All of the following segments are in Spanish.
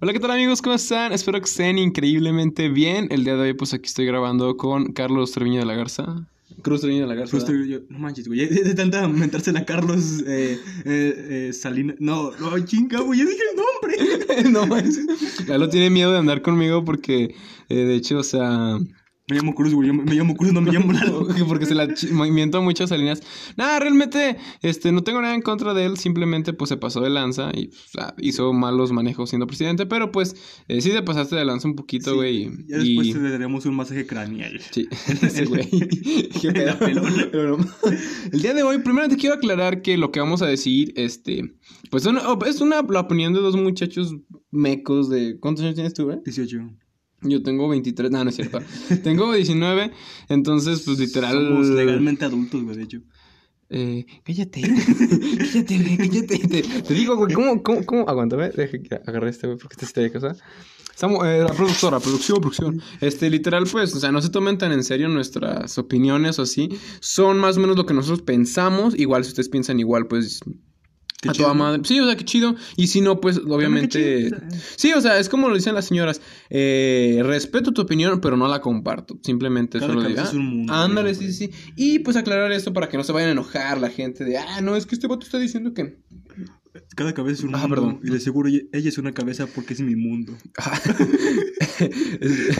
Hola, ¿qué tal amigos? ¿Cómo están? Espero que estén increíblemente bien. El día de hoy, pues aquí estoy grabando con Carlos Treviño de la Garza. Cruz Treviño de la Garza. Justo yo, no manches, güey, de, de tanta mentársela a Carlos eh, eh, eh, Salinas. No, no, chinga, güey, ya dije el nombre. no manches. Lalo tiene miedo de andar conmigo porque, eh, de hecho, o sea. Me llamo Cruz, güey, me, llamo Cruz, no me llamo Lalo. porque se la movimiento mucho Salinas. Nada, realmente, este, no tengo nada en contra de él, simplemente pues se pasó de lanza y hizo malos manejos siendo presidente, pero pues eh, sí te pasaste de lanza un poquito, Sí, güey. Ya después y... te daremos un masaje craneal. Sí, güey. Pero no. El día de hoy, primero te quiero aclarar que lo que vamos a decir, este, pues son- es una la opinión de dos muchachos mecos de... ¿Cuántos años tienes tú, güey? 18. Yo tengo 23, no, no es cierto. tengo 19, entonces, pues literal... Somos legalmente adultos, güey, de hecho. Eh, cállate, cállate, güey, cállate. Te, te digo, güey, ¿cómo, cómo, cómo? Aguántame, deja que agarre este, güey, porque este está de casa. Estamos, eh, la productora, producción, producción. Este, literal, pues, o sea, no se tomen tan en serio nuestras opiniones o así. Son más o menos lo que nosotros pensamos. Igual, si ustedes piensan igual, pues, Qué a chido, toda. Sí, o sea, qué chido. Y si no, pues, obviamente. Sí, o sea, es como lo dicen las señoras. Eh, respeto tu opinión, pero no la comparto. Simplemente Cada solo diga. es un mundo, Ándale, güey. sí, sí. Y pues aclarar esto para que no se vayan a enojar la gente de, ah, no, es que este vato está diciendo que. Cada cabeza es un Ah, mundo. perdón. Y de seguro ella es una cabeza porque es mi mundo.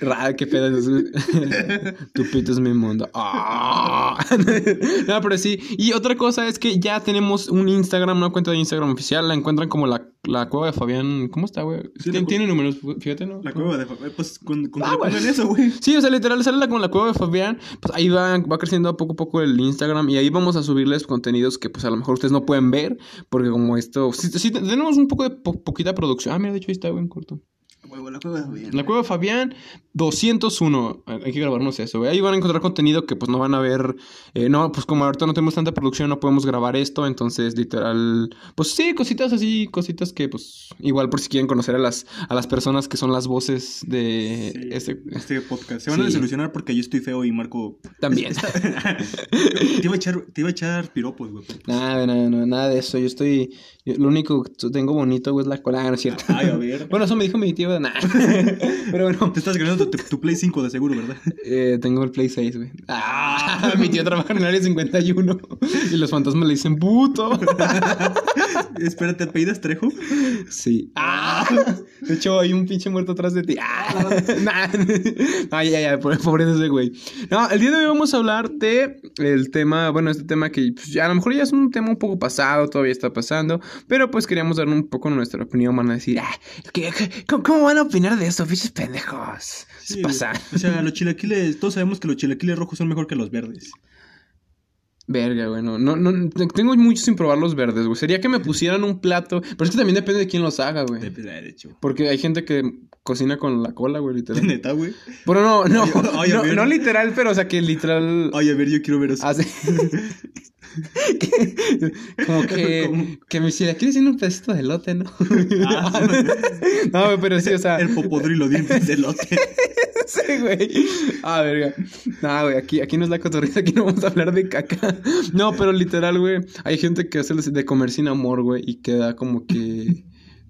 Raro, qué pedo. es- tu pito es mi mundo. Ah. no, pero sí. Y otra cosa es que ya tenemos un Instagram, una cuenta de Instagram oficial. La encuentran como la, la cueva de Fabián. ¿Cómo está, güey? Sí, Tiene, números, fíjate, ¿no? La cueva de... Fa- Pues con, con Ah, le eso, güey. Sí, o sea, literal, sale la, con la cueva de Fabián. Pues ahí va, va creciendo poco a poco el Instagram. Y ahí vamos a subirles contenidos que, pues a lo mejor ustedes no pueden ver. Porque como esto. Sí, sí, tenemos un poco de po- poquita producción. Ah, mira, de hecho ahí está, güey, en corto. La cueva de Fabián. La cueva de Fabián 201. Hay que grabarnos eso, güey. Ahí van a encontrar contenido que pues no van a ver. eh, no, pues como ahorita no tenemos tanta producción, no podemos grabar esto. Entonces, literal. Pues sí, cositas así, cositas que pues. Igual por si quieren conocer a las, a las personas que son las voces de Sí, este. este podcast. Se van a desilusionar porque yo estoy feo y Marco... También. te, iba a echar, te iba a echar piropos, güey. Nada, nada, nada, nada de eso. Yo estoy. Yo- lo único que tengo bonito, güey, es la cola, Ah, no es cierto. Ay, a ver. bueno, eso me dijo mi tío, nada. Pero bueno, Te estás ganando tu, tu Play 5 de seguro, ¿verdad? eh, tengo el Play 6, güey. Ah, mi tío trabaja en el área 51. Y los fantasmas le dicen puto. Espérate, ¿apellidas Trejo? Sí. Ah, de hecho, hay un pinche muerto atrás de ti. Ah, nah. Ay, ay, ay, pobre, pobre de ese güey. No, el día de hoy vamos a hablar de el tema, bueno, este tema que pues, ya, a lo mejor ya es un tema un poco pasado, todavía está pasando, pero pues queríamos dar un poco nuestra opinión, van a decir, ah, ¿qué- qué- cómo, cómo van a opinar de eso, pinches pendejos? Se Sí, pasa. O sea, los chilaquiles, todos sabemos que los chilaquiles rojos son mejor que los verdes. Verga, güey, no, no, tengo mucho sin probar los verdes, güey. Sería que me pusieran un plato, pero es que también depende de quién los haga, güey. De, de hecho. Porque hay gente que cocina con la cola, güey, literal. Neta, güey. Pero no, no, no, ver. no literal, pero o sea que literal. Ay, a ver, yo quiero ver eso. hace- que- como que, ¿Cómo? que me la quieres un pedacito de elote, ¿no? Ah, no, güey, pero sí, o sea. El popodrilo dientes de lote. sí, güey. Ah, verga. No, güey, aquí, aquí no es la cotorrita, aquí no vamos a hablar de caca. No, pero literal, güey, hay gente que hace de comer sin amor, güey, y queda como que.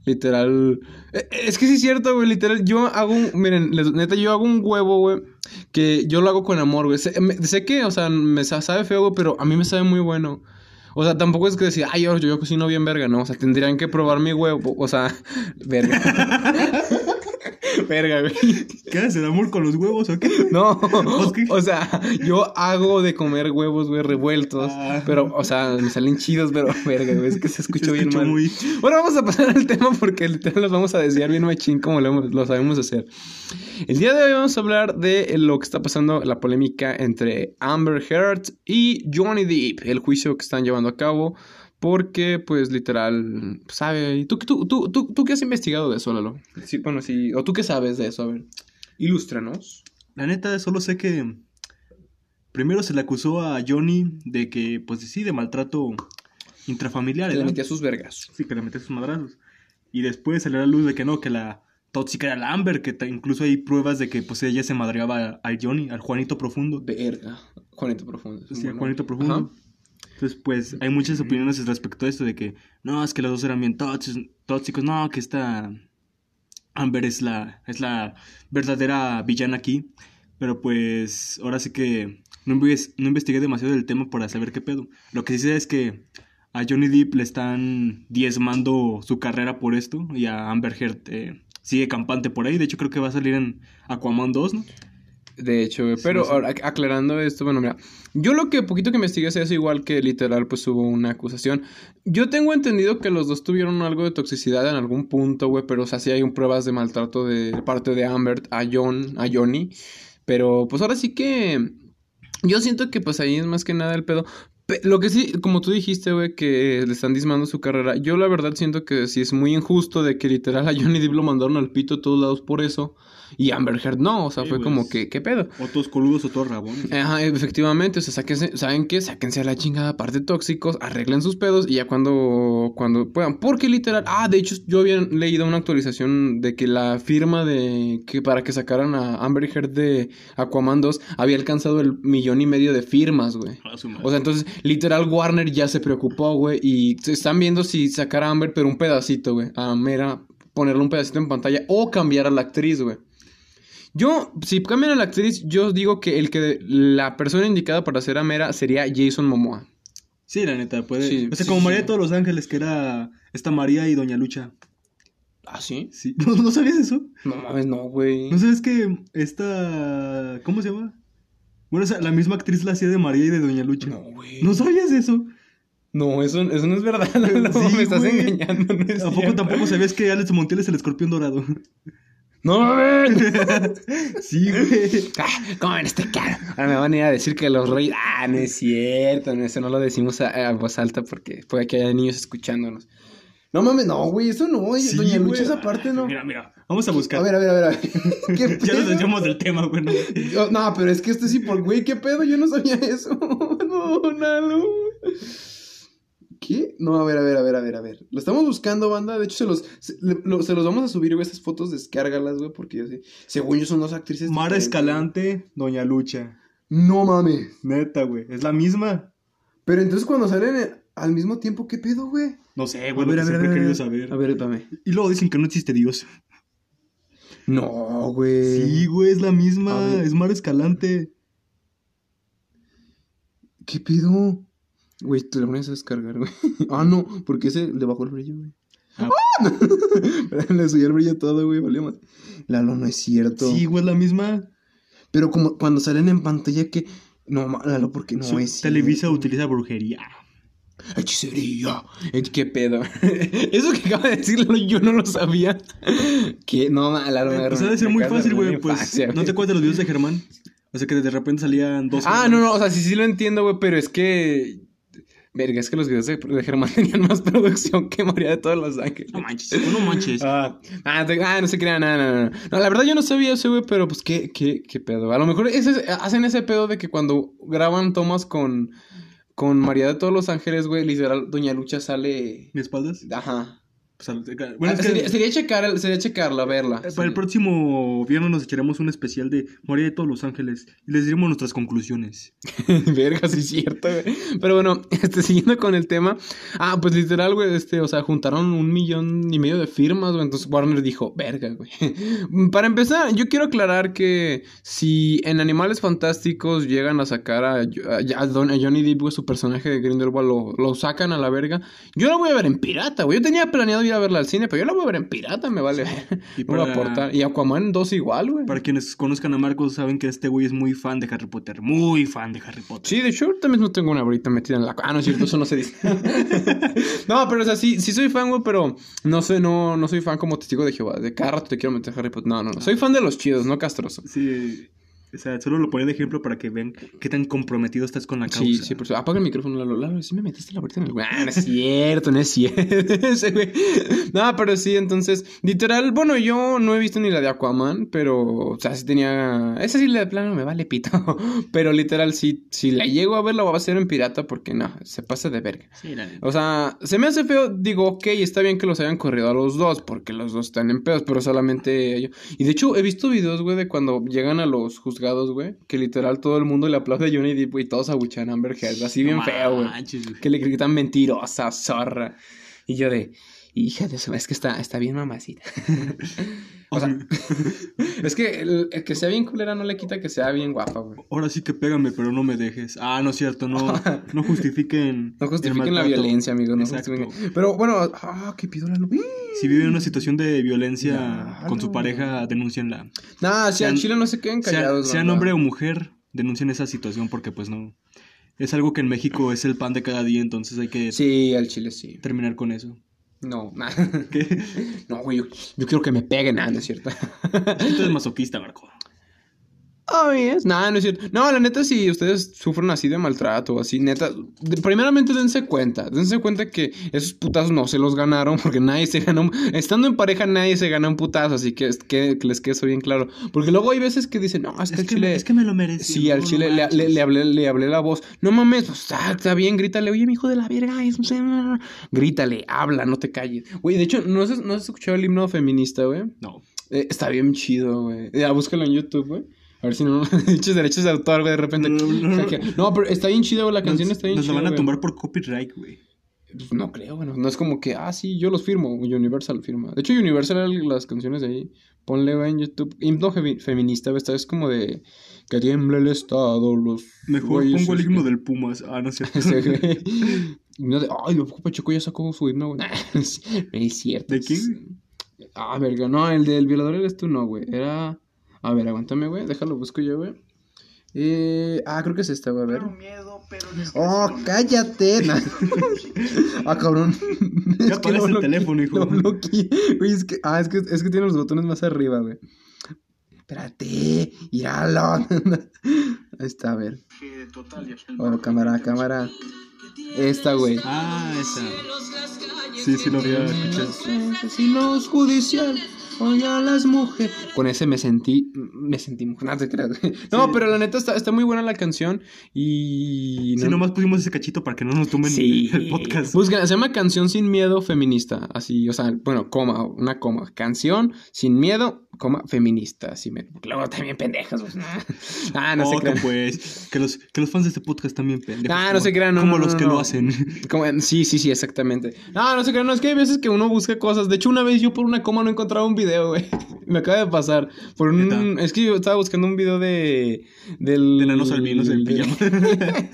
Literal. Eh, Es que sí es cierto, güey. Literal, yo hago un. Miren, neta, yo hago un huevo, güey. Que yo lo hago con amor, güey. Sé, que, o sea, me sa- sabe feo, güey, pero a mí me sabe muy bueno. O sea, tampoco es que decir, ay, yo, yo cocino bien verga, no. O sea, tendrían que probar mi huevo. O sea, verga. Verga, güey. ¿Qué haces? ¿El amor con los huevos o qué? No, o sea, yo hago de comer huevos, güey, revueltos. Ah. Pero, o sea, me salen chidos, pero verga, güey, es que se escuchó bien mal. muy- Bueno, vamos a pasar al tema porque literal los vamos a desviar bien machín como lo, lo sabemos hacer. El día de hoy vamos a hablar de lo que está pasando, la polémica entre Amber Heard y Johnny Depp, el juicio que están llevando a cabo. Porque, pues, literal, sabe. ¿Y ¿Tú, tú, tú, tú, tú qué has investigado de eso, Lalo? Sí, bueno, sí. ¿O tú qué sabes de eso? A ver, ilústranos. La neta, solo sé que primero se le acusó a Johnny de que, pues sí, de maltrato intrafamiliar. Que le metía sus vergas. Sí, que le metía sus madrazos. Y después salió a la luz de que no, que la tóxica era la Amber, que incluso hay pruebas de que pues ella se madreaba a, a Johnny, al Juanito Profundo. Verga. Juanito Profundo. Sí, Bueno. Juanito Profundo. Ajá. Entonces, pues, hay muchas opiniones respecto a esto de que, no, es que los dos eran bien tóxicos, no, que esta Amber es la, es la verdadera villana aquí. Pero pues ahora sí que no investigué demasiado del tema para saber qué pedo. Lo que sí sé es que a Johnny Depp le están diezmando su carrera por esto y a Amber Heard eh, sigue campante por ahí. De hecho creo que va a salir en Aquaman 2, ¿no? De hecho, pero sí, sí. ahora, ac- aclarando esto, bueno, mira, yo lo que poquito que investigué es eso, igual que literal, pues hubo una acusación. Yo tengo entendido que los dos tuvieron algo de toxicidad en algún punto, güey, pero o sea, sí hay un pruebas de maltrato de parte de Amber a John, a Johnny. Pero pues ahora sí que yo siento que pues ahí es más que nada el pedo. Lo que sí, como tú dijiste, güey, que le están dismando su carrera. Yo la verdad siento que sí es muy injusto de que literal a Johnny Depp lo mandaron al pito a todos lados por eso. Y Amber Heard no, o sea, Sí, fue pues. como que, ¿qué pedo? O todos coludos o todos rabones. Ajá, efectivamente, o sea, sáquense, ¿saben qué? Sáquense a la chingada, aparte tóxicos, arreglen sus pedos y ya cuando, cuando puedan. Porque literal, ah, de hecho, yo había leído una actualización de que la firma de que para que sacaran a Amber Heard de Aquaman 2 había alcanzado el millón y medio de firmas, güey. O sea, entonces, literal, Warner ya se preocupó, güey, y se están viendo si sacar a Amber, pero un pedacito, güey, a Mera, ponerle un pedacito en pantalla o cambiar a la actriz, güey. Yo, si cambian a la actriz, yo digo que el que la persona indicada para hacer a Mera sería Jason Momoa. Sí, la neta, puede. Sí, o sea, sí, como. María de todos los ángeles, que era esta María y Doña Lucha. ¿Ah, sí? Sí. ¿No, ¿no sabías eso? No mames, no, güey. ¿No sabes que esta. ¿Cómo se llama? Bueno, o sea, la misma actriz la hacía de María y de Doña Lucha. No, güey. ¿No sabías eso? No, eso, eso no es verdad. No, Sí, me estás engañando. No es ¿A poco tampoco sabías que Alex Montiel es el escorpión dorado? No mames. sí, güey. Ah, ¿Cómo ven este caro? Ahora me van a ir a decir que los reyes. Ah, no es cierto. no, Eso no lo decimos a, a voz alta porque puede que haya niños escuchándonos. No mames, no, güey, eso no. Sí, Doña güey. Lucha, esa parte no. Mira, mira. Vamos a buscar. A ver, a ver, a ver. a ver. ¿Qué ya nos desviamos del tema, güey. ¿no? Yo- no, pero es que este sí, por güey, ¿qué pedo? Yo no sabía eso. No, Nalo. ¿Qué? No, a ver, a ver, a ver, a ver, a ver. Lo estamos buscando, banda. De hecho, se los, se, le- lo- se los vamos a subir, güey, esas fotos, descárgalas, güey, porque yo sé. Según yo, son dos actrices. Mara. Escalante, Doña Lucha. No mames. Neta, güey. Es la misma. Pero entonces, cuando salen al mismo tiempo, ¿qué pedo, güey? No sé, A güey. Lo ver, a ver, a siempre he querido a saber. A ver, espérame. Y luego dicen que no existe Dios. No, güey. Sí, güey, es la A misma. Es Mara Escalante. ¿Qué pedo? Güey, te lo pones a descargar, güey. Ah, no, porque ese le bajó el brillo, güey. Ah. le subió el brillo todo, güey, valió más. Lalo, no es cierto. Sí, güey, es la misma. Pero como cuando salen en pantalla que. No, Lalo, porque no Su- es. Televisa cierto. utiliza brujería. Hechicería. Eh, ¿Qué pedo? Eso que acaba de decirlo yo no lo sabía. ¿Qué? No, ma, Lalo, me Pues agarró- ha de ser muy fácil, güey. Pues, infancia, ¿no te acuerdas de los videos de Germán? O sea, que de repente salían dos. Ah, Germán. no, no, o sea, sí, sí lo entiendo, güey, pero es que. Verga, es que los videos de, de Germán tenían más producción que María de todos los ángeles. No manches, no manches. Ah, ah, te- ah, no se crean, nada, nada, nada. No, la verdad yo no sabía eso, güey, pero pues qué, qué, qué pedo. A lo mejor ese- hacen ese pedo de que cuando graban tomas con, con María de todos los ángeles, güey, literal, Doña Lucha sale. ¿Mi espaldas? Ajá. Al- bueno, Ah, es que, sería, sería checar, sería checarla, verla. eh, para el próximo viernes nos echaremos un especial de María de todos los ángeles y les diremos nuestras conclusiones. Verga, sí es cierto, güey. Pero bueno, este, siguiendo con el tema. Ah, pues literal, güey, este, o sea, juntaron un millón y medio de firmas, güey. Entonces Warner dijo, verga, güey. Para empezar, yo quiero aclarar que si en Animales Fantásticos llegan a sacar a, a- a Don- a Johnny Depp, güey, su personaje de Grindelwald, lo, lo sacan a la verga, yo la voy a ver en pirata, güey. Yo tenía planeado ir a verla al cine, pero yo la voy a ver en pirata, me vale. Y No voy a para- aportar. Y Aquaman 2 igual, güey. Para quienes conozcan a Marcos, saben que este güey es muy fan de Harry Potter. Muy fan de Harry Potter. Sí, de hecho, ahorita mismo tengo una brita metida en la... Ah, no es cierto, eso no se dice. no, pero o sea, sí, sí soy fan, güey, pero no sé, no, no soy fan como testigo de Jehová. De cada rato te quiero meter Harry Potter. No, no, no. Soy fan de los chidos, no castroso. Sí, o sea, solo lo ponía de ejemplo para que vean qué tan comprometido estás con la causa. Sí, sí, por eso. Apaga el micrófono, Lalo. Lalo, sí me metiste la brita en el... Ah, no es cierto, no es cierto. Ese güey. No, pero sí, entonces... Literal, bueno, yo no he visto ni la de Aquaman, pero... O sea, sí tenía... Esa sí, la de plano me vale pito. pero literal, sí, si la llego a ver, la voy a hacer en pirata porque no, se pasa de verga. Sí, la. O sea, se me hace feo, digo, ok, está bien que los hayan corrido a los dos, porque los dos están en pedos, pero solamente yo. Y de hecho, he visto videos, güey, de cuando llegan a los juzgados, güey, que literal todo el mundo le aplaude a Johnny Depp, y todos abuchan a Amber Heard, así bien No feo, güey. Que le gritan mentirosa, zorra. Y yo de, hija de su, es que está, está bien mamacita. O sea, es que el, el que sea bien culera no le quita que sea bien guapa, güey. Ahora sí que pégame, pero no me dejes. Ah, no es cierto, no, no justifiquen. No justifiquen la violencia, amigos. No Exacto. justifiquen. Pero bueno, ah, qué pidola, no. Si viven una situación de violencia con su pareja, denúncienla. Nah, si al Sean- chile no se queden Sea, callados. sean banda. hombre o mujer, denuncien esa situación porque pues no. Es algo que en México es el pan de cada día, entonces hay que Sí, al chile sí. terminar con eso. No. No, güey, yo, yo quiero que me peguen, nada, no es cierto. Tú eres masoquista, Marco. Obvious. Nada, no es cierto. No, la neta, si ustedes sufren así de maltrato, así, neta, de- primeramente dense cuenta. Dense cuenta que esos putazos no se los ganaron porque nadie se ganó. Estando en pareja, nadie se gana un putazo, así que, es- que, que les quede eso bien claro. Porque luego hay veces que dicen, no, es que Es al que, chile. me, es que me lo merece. Sí, al chile le, le- le hablé, le hablé la voz. No mames, pues, está bien, grítale. Oye, mi hijo de la verga, es un... Grítale, habla, no te calles. Güey, de hecho, ¿no has, no has escuchado el himno feminista, güey? No. Eh, está bien chido, güey. Ya, búscalo en YouTube, güey. A ver si no dichos derechos de autor, güey, de repente. No, pero está bien chido, güey. La canción Nos- está bien Nos chida. la van a tumbar por copyright, güey. Pues no creo, bueno. No es como que, ah, sí, yo los firmo. Universal firma. De hecho, Universal, las canciones de ahí. Ponle, en YouTube. Himno femi- feminista. Esta es como de. Que tiembla el Estado, los. Mejor güeyes pongo el himno del Pumas. Ah, no es cierto. Himno de. Ay, lo Pacheco ya sacó su himno, güey. No es cierto. ¿De quién? Ah, verga. No, el del violador eres tú, no, güey. Era. A ver, aguántame, güey. Déjalo, busco yo, güey. Eh, ah, creo que es esta, güey. A ver. Oh, cállate. Nah. ah, cabrón. Ya apagas el teléfono, hijo. Lo bloqueé. Güey, es que, ah, es que, es que tiene los botones más arriba, güey. Espérate, míralo. Ahí está, a ver. Oh, cámara, cámara. Esta, güey. Ah, esa. Sí, sí lo había escuchado. Asesinos judicial. Oye a las mujeres. Con ese me sentí. Me sentí mujer. No te creas. güey. No, Sí. pero la neta está, está muy buena la canción. Y. No- nomás pusimos ese cachito para que no nos tomen Sí. el podcast. Busca, se llama Canción sin miedo feminista. Así, o sea, bueno, coma, una coma. Canción sin miedo, coma, feminista. Así me. Luego también pendejas, pues. Ah, no oh, se crean. pues, que los, que los fans de este podcast también pendejos. Ah, no como- se crean, no, Como no, los no, que no. lo hacen. Como- sí, sí, sí, exactamente. No, no sé qué, no, es que hay veces que uno busca cosas. De hecho, una vez yo por una coma no encontraba un video, güey. Me acaba de pasar. Por un. ¿Neta? Es que yo estaba buscando un video de. Del. De nanos albinos en pijama.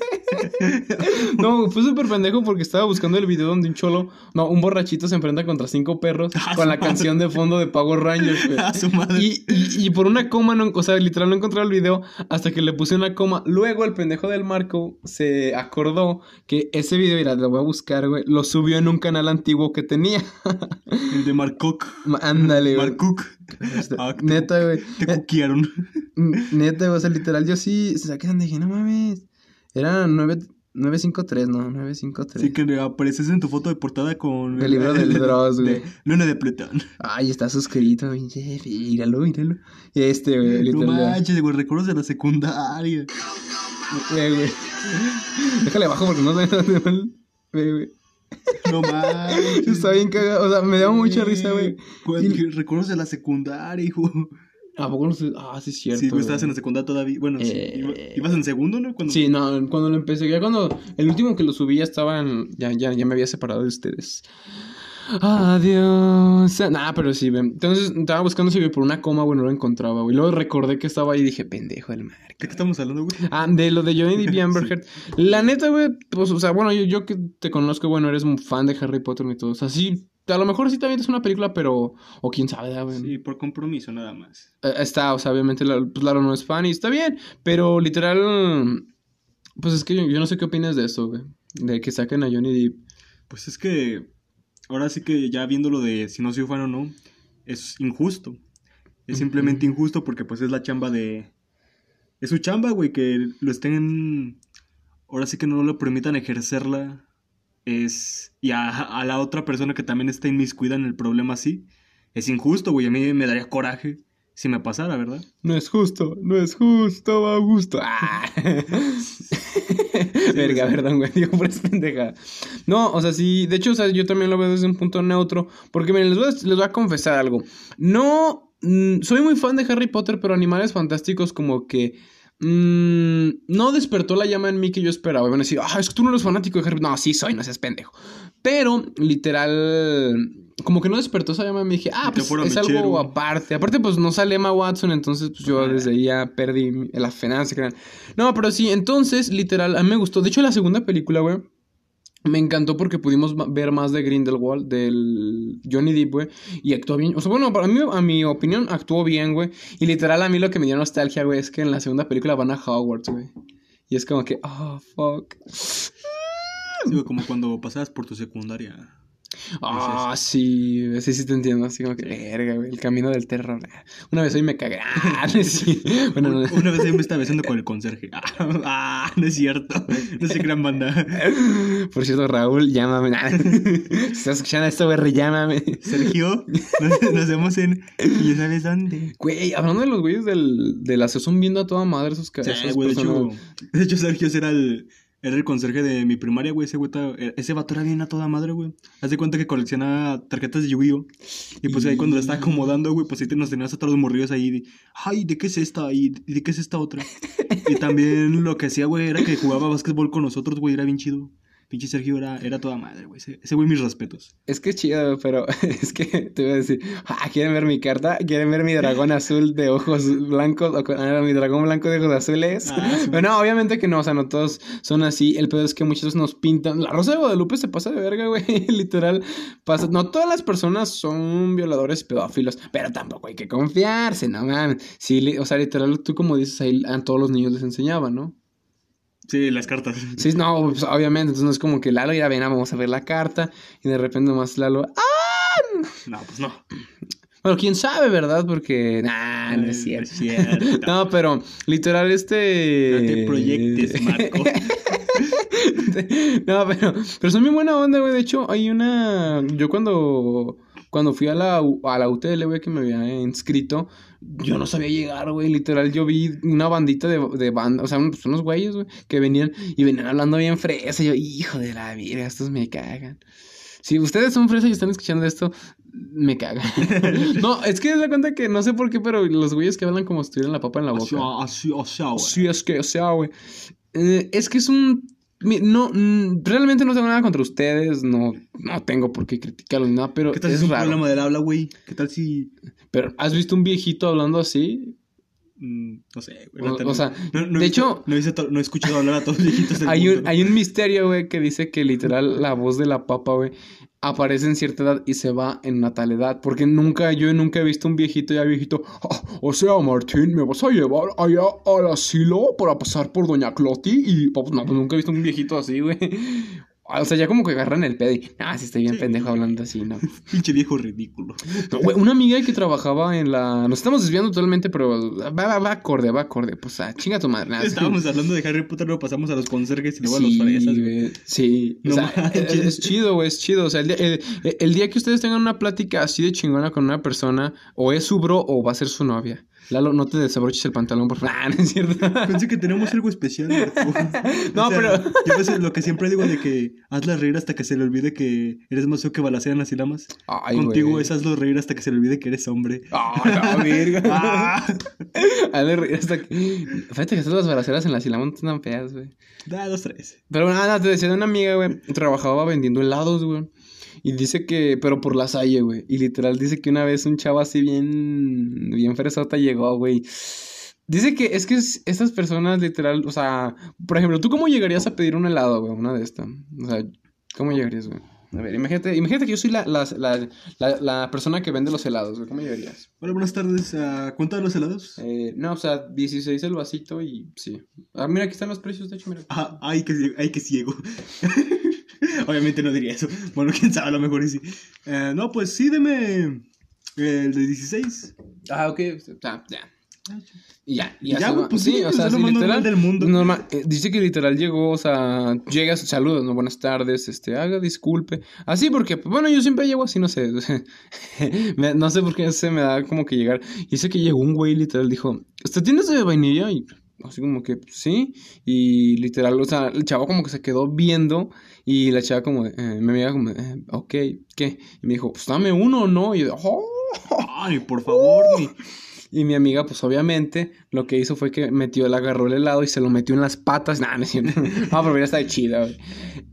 No, fue súper pendejo porque estaba buscando el video donde un cholo. No, un borrachito se enfrenta contra cinco perros Ah, con la madre. canción de fondo de Power Rangers, güey. A su madre. Y, y, y por una coma, no, o sea, literal no encontré el video hasta que le puse una coma. Luego el pendejo del Marco se acordó que ese video, mira, lo voy a buscar, güey, lo subió en un canal antiguo que tenía. El de Marcook. Ma- Ándale, güey. Marcook. Ah, te- Neta, güey. Te cuquearon. Neta, güey, o sea, literal, yo sí se saqué donde dije, no mames. Era 9, 953, no, 953. Sí que apareces en tu foto de portada con... El libro del Dross, güey. de Luna de Plutón. Ay, está suscrito, pinche jefe, míralo, míralo. Y este, güey, No literal. manches, güey, recuerdos de la secundaria. Eh, güey. Déjale abajo porque no el- Ve, güey. No manches. Está bien cagado. O sea, me da mucha risa, güey. Y- Recuerdos de la secundaria, hijo. ¿A poco no sé? Ah, sí, es cierto. sí, tú estabas en la secundaria todavía. Bueno, sí, Eh. iba- ibas en segundo, ¿no? Cuando... Sí, no, cuando lo empecé, ya cuando el último que lo subí ya estaba en, ya, ya, ya me había separado de ustedes. Adiós. Nah, pero sí, ven. Entonces estaba buscando si por una coma, güey, no lo encontraba, güey. Luego recordé que estaba ahí y dije, pendejo el mar. ¿De qué estamos hablando, güey? Ah, de lo de Johnny Depp y Amber Sí. Heard. La neta, güey, pues, o sea, bueno, yo, yo que te conozco, bueno, eres un fan de Harry Potter y todo. O sea, sí, a lo mejor sí también es una película, pero, o quién sabe, ¿verdad, güey. Sí, por compromiso, nada más. Eh, Está, o sea, obviamente, la- pues Laro no es fan y está bien, pero literal, pues es que yo, yo no sé qué opinas de eso, güey. De que saquen a Johnny Depp. Pues es que ahora sí que ya viendo lo de si no soy fan o no, es injusto. Es simplemente injusto porque pues es la chamba de... Es su chamba, güey, que lo estén... Ahora sí que no lo permitan ejercerla. Es... Y a, a la otra persona que también está inmiscuida en el problema así. Es injusto, güey. A mí me daría coraje si me pasara, ¿verdad? No es justo, no es justo, va gusto. Verga, sí. perdón, güey, digo por pendeja. No, o sea, sí, de hecho, o sea, yo también lo veo desde un punto neutro, porque miren, les voy a, les voy a confesar algo. No, mm, soy muy fan de Harry Potter, pero Animales Fantásticos como que mm, no despertó la llama en mí que yo esperaba. Iban a decir, ah, es que tú no eres fanático de Harry No, sí soy, no seas pendejo. Pero, literal, como que no despertó esa llama. Me dije, ah, pues es mechero. algo aparte. Aparte, pues no sale Emma Watson, entonces pues yo desde ahí ya perdí la se crean. No, pero sí, entonces, literal, a mí me gustó. De hecho, la segunda película, güey. Me encantó porque pudimos ver más de Grindelwald, del Johnny Depp, güey. Y actuó bien. O sea, bueno, para mí, a mi opinión, actuó bien, güey. Y literal, a mí lo que me dio nostalgia, güey, es que en la segunda película van a Hogwarts, güey. Y es como que, oh, fuck. Sí, güey, como cuando pasabas por tu secundaria. Ah, sí, sí, sí te entiendo. Así como que, verga, güey, el camino del terror. Una vez hoy me cagué. Ah, no es cierto. Bueno, no, Una vez ahí me estaba besando con el conserje. Ah, no es cierto. No sé gran banda. Por cierto, Raúl, llámame. Si estás escuchando esto, güey, llámame. Sergio, nos, nos vemos en. ¿Y sabes dónde? Güey, hablando de los güeyes del, de la son viendo a toda madre esos Sí, cabezas. güey, de hecho, de hecho, Sergio era el, era el conserje de mi primaria, güey. Ese güey, ta- ese vato era bien a toda madre, güey. Haz de cuenta que colecciona tarjetas de Yu-Gi-Oh! Y pues ahí cuando la estaba acomodando, güey, pues ahí nos tenías a todos los morrillos ahí. de, Ay, ¿de qué es esta? ¿Y de qué es esta otra? y también lo que hacía, güey, era que jugaba básquetbol con nosotros, güey. Era bien chido. Pinche Sergio era, era toda madre, güey. Ese güey, mis respetos. Es que es chido, pero es que te voy a decir, ah, ¿quieren ver mi carta? ¿Quieren ver mi dragón azul de ojos blancos? O ah, mi dragón blanco de ojos azules. Ah, sí. Pero no, obviamente que no, o sea, no todos son así. El pedo es que muchos nos pintan. La Rosa de Guadalupe se pasa de verga, güey. Literal, pasa. No todas las personas son violadores pedófilos, pero tampoco hay que confiarse, no mames. Sí, o sea, literal, tú como dices, ahí a todos los niños les enseñaban, ¿no? Sí, las cartas. Sí, no, pues, obviamente, entonces no es como que Lalo ya ven, ah, vamos a ver la carta, y de repente nomás Lalo, ¡ah! No, pues no. Bueno, quién sabe, ¿verdad? Porque, nah, no es Eh, cierto. es cierto. No, pero literal este... No te proyectes, Marco. no, pero, pero son bien buena onda, güey. De hecho, hay una... Yo cuando, cuando fui a la, a la UTL, güey, que me había inscrito, yo no sabía llegar, güey. Literal, yo vi una bandita de, de banda, o sea, un- pues, unos güeyes, güey, que venían y venían hablando bien fresa. Y yo, hijo de la vida, estos me cagan. Si ustedes son fresa y están escuchando esto, me cagan. no, es que se cuenta que no sé por qué, pero los güeyes que hablan como si tuvieran la papa en la boca. Así, así, o sea, güey. Sí, es que, o sea, güey. eh, es que es un. No, mm, realmente no tengo nada contra ustedes. No, no tengo por qué criticarlo ni nada, pero ¿Qué tal si es es un raro. problema del habla, güey? ¿Qué tal si.? Pero, ¿has visto un viejito hablando así? mm, no sé, güey. O- sea, no- no de he hecho- No he, no he escuchado hablar a todos los viejitos del Hay un, mundo. hay un misterio, güey, que dice que literal la voz de la papa, güey, aparece en cierta edad y se va en una edad. Porque nunca, yo nunca he visto un viejito ya viejito. "Ah, o sea, Martín, ¿me vas a llevar allá al asilo para pasar por Doña Cloti? Y pues, no, pues nunca he visto un viejito así, güey. O sea, ya como que agarran el pedo y, ah, sí estoy bien pendejo hablando así, ¿no? Pinche viejo ridículo. No, güey, una amiga que trabajaba en la... Nos estamos desviando totalmente, pero va, va, va acorde, va acorde. Pues, ah, chinga tu madre. nada. Estábamos hablando de Harry Potter, luego pasamos a los conserjes y luego a Sí, los fresas, güey. Sí, o No sea, manches. es, es chido, güey, es chido. O sea, el día, el- el día que ustedes tengan una plática así de chingona con una persona, o es su bro o va a ser su novia. Lalo, no te desabroches el pantalón, por favor. Ah, no es cierto. Pensé que tenemos algo especial. No, O sea, pero- Yo a veces lo que siempre digo de que hazla reír hasta que se le olvide que eres más feo que balacean las ilamas. Ay, Contigo güey. es hazlo reír hasta que se le olvide que eres hombre. Verga. Ah. Hazle reír hasta que... Fíjate que estas las balaceras en la Silamón están feas, güey. Da, dos, tres. Pero nada, te decía de una amiga, güey, trabajaba vendiendo helados, güey. Y dice que, pero por la salle, güey. Y literal dice que una vez un chavo así bien, bien fresota llegó, güey. Dice que es que es- estas personas literal, o sea, por ejemplo, ¿tú cómo llegarías a pedir un helado, güey? Una de estas. O sea, ¿cómo llegarías, güey? A ver, imagínate, imagínate que yo soy la, la, la, la, la persona que vende los helados, güey. ¿Cómo llegarías? Hola, buenas tardes. ah, ¿Cuánto de los helados? Eh, no, o sea, 16 el vasito y sí. Ah, mira, aquí están los precios, de hecho, mira. Ah, ay, que, ay, que ciego. Obviamente no diría eso. Bueno, quién sabe, a lo mejor y sí. Eh, no, pues sí, deme el de 16. Ah, ok. Ah, ya. Y ya, y Ya, güey, pues sí, o pues sea, lo sí, literal. del mundo. normal, eh, dice que literal llegó, o sea, llega, saludos, no, buenas tardes, este, haga disculpe. Así porque, pues, bueno, yo siempre llego así, no sé. me- no sé por qué se me da como que llegar. Y dice que llegó un güey, literal, dijo, ¿usted tiene de vainilla? Y así como que, sí. Y literal, o sea, el chavo como que se quedó viendo. Y la chava como, eh, me amiga como, eh, ok, ¿qué? Y me dijo, pues dame uno, ¿no? Y yo, oh. Ay, por favor, ni. Y mi amiga, pues obviamente, lo que hizo fue que metió, le agarró el helado y se lo metió en las patas. Nah, no es cierto. No, pero mira, está de chida, güey.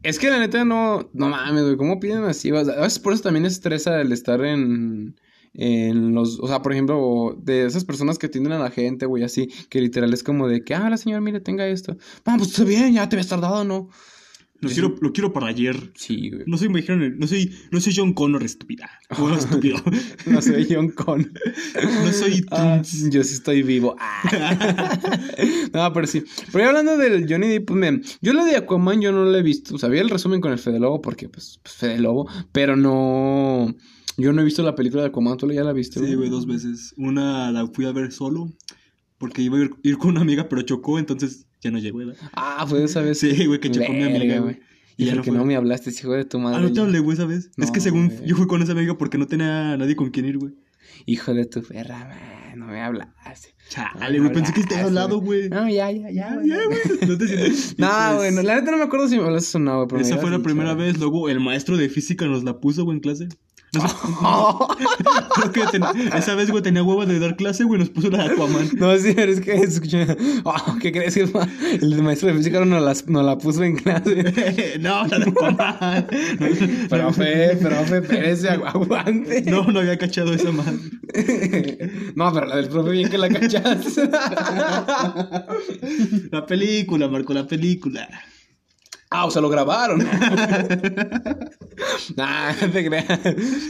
Es que la neta no, no mames, güey, ¿cómo piden así? O sea, a veces por eso también estresa el estar en, en los, o sea, por ejemplo, de esas personas que atienden a la gente, güey, así, que literal es como de que, ah, la señora, mire, tenga esto. Vamos, pues está bien, ya te habías tardado, ¿no? Lo quiero, lo quiero para ayer. Sí, güey. No soy, me dijeron, no soy, no soy John Connor, estúpida. Bueno, estúpido. No soy John Con. No soy Ah, yo sí estoy vivo. Ah. no, pero sí. Pero ya hablando del Johnny Depp, pues, man, yo la de Aquaman yo no la he visto. Sabía el resumen con el Fede Lobo porque, pues, pues, Fede Lobo. Pero no... Yo no he visto la película de Aquaman. ¿Tú ya la viste? Sí, güey, dos veces. Una la fui a ver solo. Porque iba a ir, ir con una amiga, pero chocó, entonces ya no llegó. Ah, fue esa vez. Sí, güey, que chocó mi amiga, güey. Y ya no que fue. no me hablaste, hijo de tu madre. Ah, no te hablé, güey, ¿sabes? es que No, según güey. yo fui con esa amiga porque no tenía nadie con quien ir, güey. Hijo de tu perra, man, no me hablaste. Chale, güey, pensé que te había hablado, güey. No, ya, ya, ya. Ya, güey. No te sientes. No, güey, no, la neta no me acuerdo si me hablaste o no, güey. Esa fue la primera vez, luego el maestro de física nos la puso, güey, en clase. Creo que ten- esa vez, güey, tenía hueva de dar clase, güey, nos puso la de Aquaman. No, sí, pero es que escuché. Oh, ¿Qué crees el ma- el maestro de física no la, no la puso en clase? no, la de Aquaman. Profe, profe, agu- aguante. No, no había cachado esa madre. No, pero la del profe bien que la cachaste. La película, Marco, la película. Ah, o sea, lo grabaron. nah, no te creas.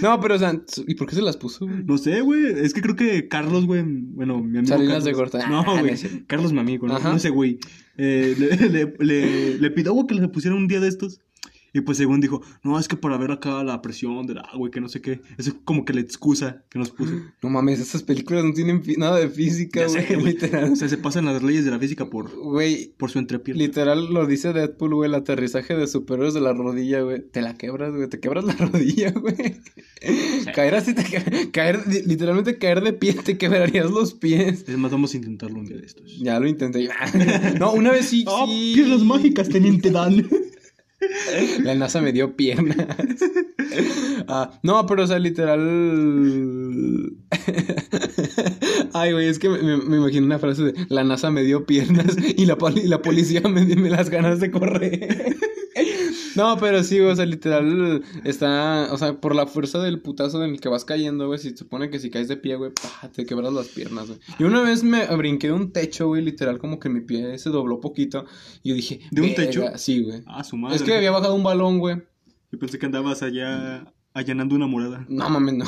No, pero, o sea, ¿y por qué se las puso? güey? No sé, güey. Es que creo que Carlos, güey. Bueno, mi amigo. Salinas Carlos, de. No, Ah, no güey. Carlos, mi amigo, ¿no? Sé, güey. Eh, le, le, le, le pidió güey, que le pusiera un día de estos. Y pues según dijo, no, es que para ver acá la presión del agua y que no sé qué. Eso es como que la excusa que nos puso. No mames, estas películas no tienen nada de física, güey. Literal. O sea, se pasan las leyes de la física por, Güey, por su entrepierna. Literal lo dice Deadpool, güey, el aterrizaje de superhéroes de la rodilla, güey. Te la quebras, güey, te quebras la rodilla, güey. Caer así, te ca- caer, li- literalmente caer de pie, te quebrarías los pies. Es más, vamos a intentarlo un día de estos. Ya lo intenté. No, una vez sí, ¡Oh, sí. piernas mágicas, teniente Dan! La NASA me dio piernas. Ah, no, pero o sea, literal. Ay, güey, es que me, me- imagino una frase de la NASA me dio piernas y la, y la policía me dio me las ganas de correr. No, pero sí, güey, o sea, literal está, o sea, por la fuerza del putazo en el que vas cayendo, güey, si se supone que si caes de pie, güey, pa, te quebras las piernas, güey. Y una vez me brinqué de un techo, güey, literal, como que mi pie se dobló poquito y yo dije, ¿De un techo? Sí, güey. Ah, su madre. Es que había bajado un balón, güey. Yo pensé que andabas allá allanando una morada. No mames, no.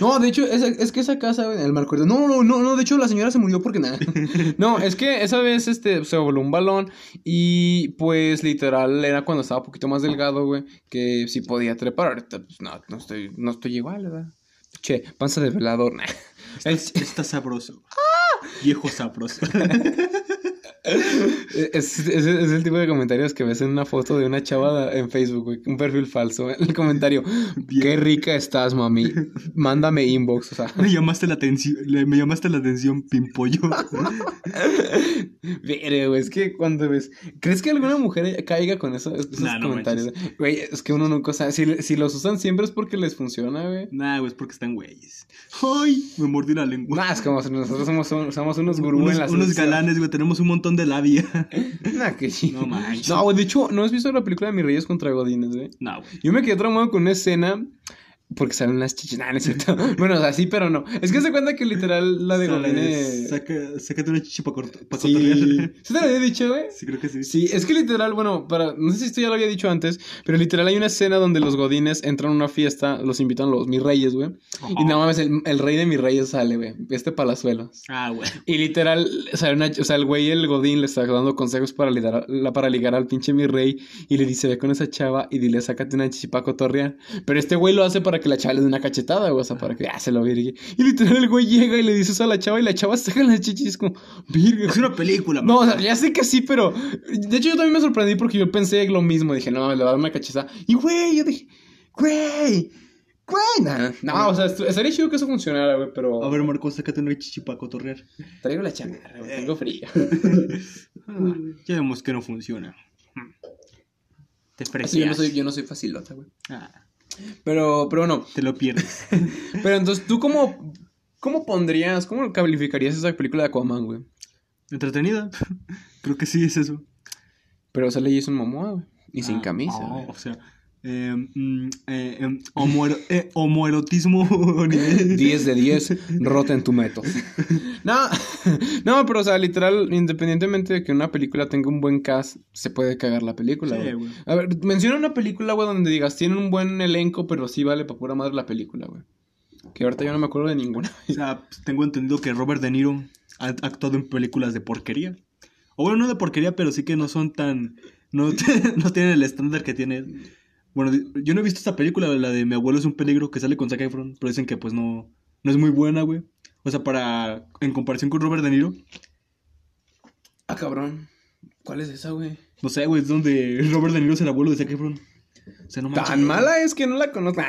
No, de hecho, esa- es que esa casa, güey, el Marco. No, no, no, no, de hecho la señora se murió porque nada. No, es que esa vez este se voló un balón y pues literal era cuando estaba un poquito más delgado, güey, que sí podía trepar. Ahorita pues no, no estoy, no estoy igual, ¿verdad? Che, panza de velador. nah. Es, Está sabroso. Viejo sabroso. es, es- es el tipo de comentarios que ves en una foto de una chava en Facebook, güey, un perfil falso. El comentario, Bien. qué rica estás, mami. Mándame inbox, o sea. Me llamaste la atención, me llamaste la atención, pimpollo. Verga, güey, es que cuando ves. ¿Crees que alguna mujer caiga con eso- esos Nah, no comentarios? Güey, es que uno nunca sabe. Si, si los usan siempre es porque les funciona, güey. nah, güey, es porque están güeyes. ¡Ay! Me mordí la lengua. Nah, es como nosotros somos, somos unos gurús unos, en la unos galanes, güey, tenemos un montón de labia. Nah, que sí. No manches. No, güey, de hecho, ¿no has visto la película de Mis Reyes contra Godines, güey? no, güey. Yo me quedé traumado con una escena. Porque salen las chichis. Nah, no es cierto. bueno, o sea, sí, pero no. Es que se cuenta que literal la de Sale, Godines. Saca, sácate una chichi para cotorrear. Sí. ¿Sí te lo había dicho, güey? Sí, creo que sí. Sí, es que literal, bueno, para, no sé si esto ya lo había dicho antes, pero literal hay una escena donde los godines entran a una fiesta, los invitan los mis reyes, güey. Y no mames, el, el rey de mis reyes sale, güey, este palazuelos. Ah, güey. Y literal, sea, una- o sea, el güey, el godín, le está dando consejos para ligar, la- para ligar al pinche mi rey. Y le dice, ve con esa chava y dile, sácate una chichipa cotorrear. Pero este güey lo hace para que la chava le dé una cachetada, güey, o sea, para que, ah, se lo virgue. Y literal el güey llega y le dice eso a la chava y la chava saca las chichis y es como, virga. Es una película, No, o sea, ya sé que sí, pero. De hecho, yo también me sorprendí porque yo pensé lo mismo. Dije, no, le va a dar una cachaza. Y, güey, yo dije, güey, güey. No, no, o sea, estaría chido que eso funcionara, güey, pero. A ver, Marco, sácate una chichi para cotorrear. Traigo la chamarra, güey, tengo frío. Ah, ya vemos que no funciona. Hmm. Te Así, yo, no soy, yo no soy facilota, güey. Ah, Pero, pero bueno. te lo pierdes. Pero entonces, tú como ¿Cómo pondrías, cómo calificarías esa película de Aquaman, güey? Entretenida. Creo que sí es eso. Pero sale Jason Momoa, güey. Y sin Ah, camisa, oh, o sea, eh, mm, eh, em, homoero- eh, homoerotismo nivel- 10 de 10, Rotten Tomatoes. No, no, pero o sea, literal, independientemente de que una película tenga un buen cast, se puede cagar la película, Sí, güey. A ver, menciona una película, güey, donde digas, tiene un buen elenco, pero sí vale para pura madre la película, güey. Que ahorita yo no me acuerdo de ninguna. O sea, pues, tengo entendido que Robert De Niro ha actuado en películas de porquería. O bueno, no de porquería, pero sí que no son tan... No, no tienen el estándar que tiene. Bueno, yo no he visto esta película, la de Mi abuelo es un peligro, que sale con Zac Efron, pero dicen que pues no, no es muy buena, güey. O sea, para... En comparación con Robert De Niro, Ah, cabrón. ¿Cuál es esa, güey? no sé, güey, es donde Robert De Niro es el abuelo de Zac Efron. O sea, no manches. Tan mala es que no la conozco.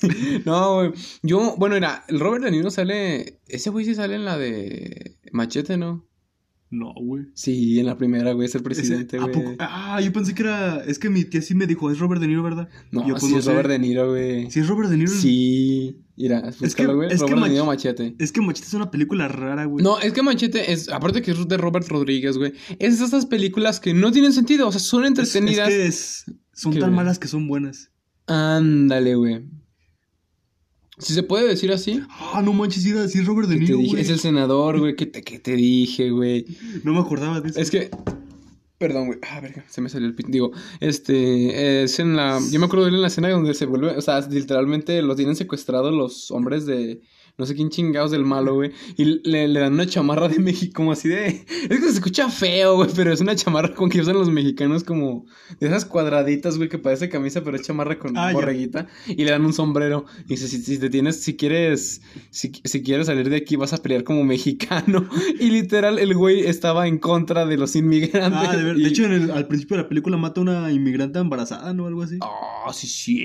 no, güey. Yo, bueno, era, el Robert De Niro sale. Ese güey sí sale en la de Machete, ¿no? No, güey. Sí, en la primera, güey, es el presidente, ¿a güey. Ah, yo pensé que era... Es que mi tía sí me dijo, es Robert De Niro, ¿verdad? No, Yo, pues, sí no es sé. Robert De Niro, güey. Sí es Robert De Niro. Sí. Mira, que- búscalo, güey. es que Robert De Mach- Niro Machete. Es que Machete es una película rara, güey. No, es que Machete es, aparte que es de Robert Rodríguez, güey. Es de esas películas que no tienen sentido, o sea, son Es- entretenidas. Es, que es- son ¿Qué, tan malas que son buenas. Ándale, güey. Si se puede decir así. Ah, no manches, era- sí es Robert De Niro, güey. es el senador, güey, que te, que te dije, güey. No me acordaba de eso. Es que. Perdón, güey. Ah, verga, se me salió el pit. Digo, este. Es en la. Yo me acuerdo de él en la escena donde se vuelve. O sea, literalmente lo tienen secuestrado los hombres de. No sé quién chingados del malo, güey. Y le, le dan una chamarra de México, como así de. Es que se escucha feo, güey, pero es una chamarra con que usan los mexicanos, como. De esas cuadraditas, güey, que parece camisa, pero es chamarra con Ah, ya. borreguita. Y le dan un sombrero. Y dice: si, si te tienes. Si quieres. Si, si quieres salir de aquí, vas a pelear como mexicano. Y literal, el güey estaba en contra de los inmigrantes. Ah, de, ver- de Y- hecho, en el- al principio de la película mata a una inmigrante embarazada, ¿no? Algo así. Ah, sí, sí.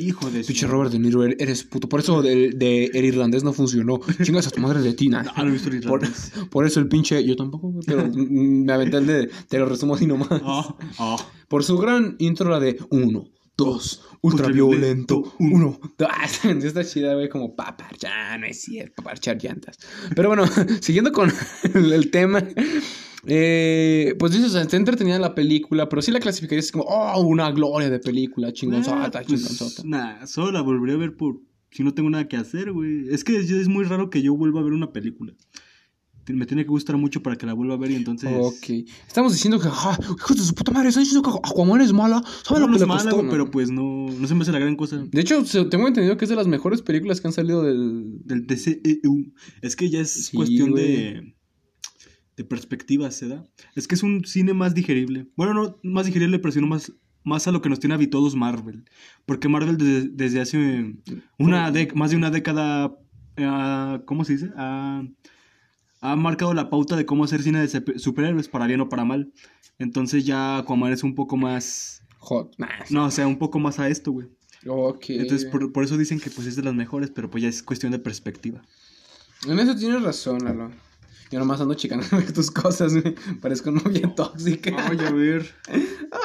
Hijo de Pinche Robert De Niro, er- eres puto. Por eso de, de el irlandés no funcionó. Chingas a tu madre de Tina. Ah, no he visto el Por, eso el pinche. Yo tampoco, pero me aventé el de. Te lo resumo así nomás. Ah, ah. Por su gran intro, la de uno, dos, ultraviolento, uno. dos. Está chida, güey, como pa parchar, no es cierto, pa parchar llantas. Pero bueno, siguiendo con el, el tema. Eh, pues dices, o sea, está entretenida la película, pero sí la clasificarías como, oh, una gloria de película, chingonzota, Ah, pues, chingonzota. Nah, solo la volvería a ver por si no tengo nada que hacer, güey. Es que es, es muy raro que yo vuelva a ver una película. Me tiene que gustar mucho para que la vuelva a ver y entonces... Ok. Estamos diciendo que, ah, hijos de su puta madre, están diciendo que Aquaman es mala. ¿Saben No, lo no que es le mala, costó? pero pues no, no se me hace la gran cosa. De hecho, tengo entendido que es de las mejores películas que han salido del... Del DCEU. Es que ya es Sí, cuestión de, de perspectiva, ¿se da? Es que es un cine más digerible. Bueno, no más digerible, pero sino más, más a lo que nos tiene habituados Marvel. Porque Marvel desde, desde hace una más de una década, ah, ¿cómo se dice? Ah, ha marcado la pauta de cómo hacer cine de superhéroes, para bien o para mal. Entonces ya Aquaman es un poco más... Hot. No, o sea, un poco más a esto, güey. Ok. Entonces por, por eso dicen que pues es de las mejores, pero pues ya es cuestión de perspectiva. En eso tienes razón, Lalo. Yo nomás ando chicando tus cosas, güey. Parezco novia tóxica. Ay, a ver.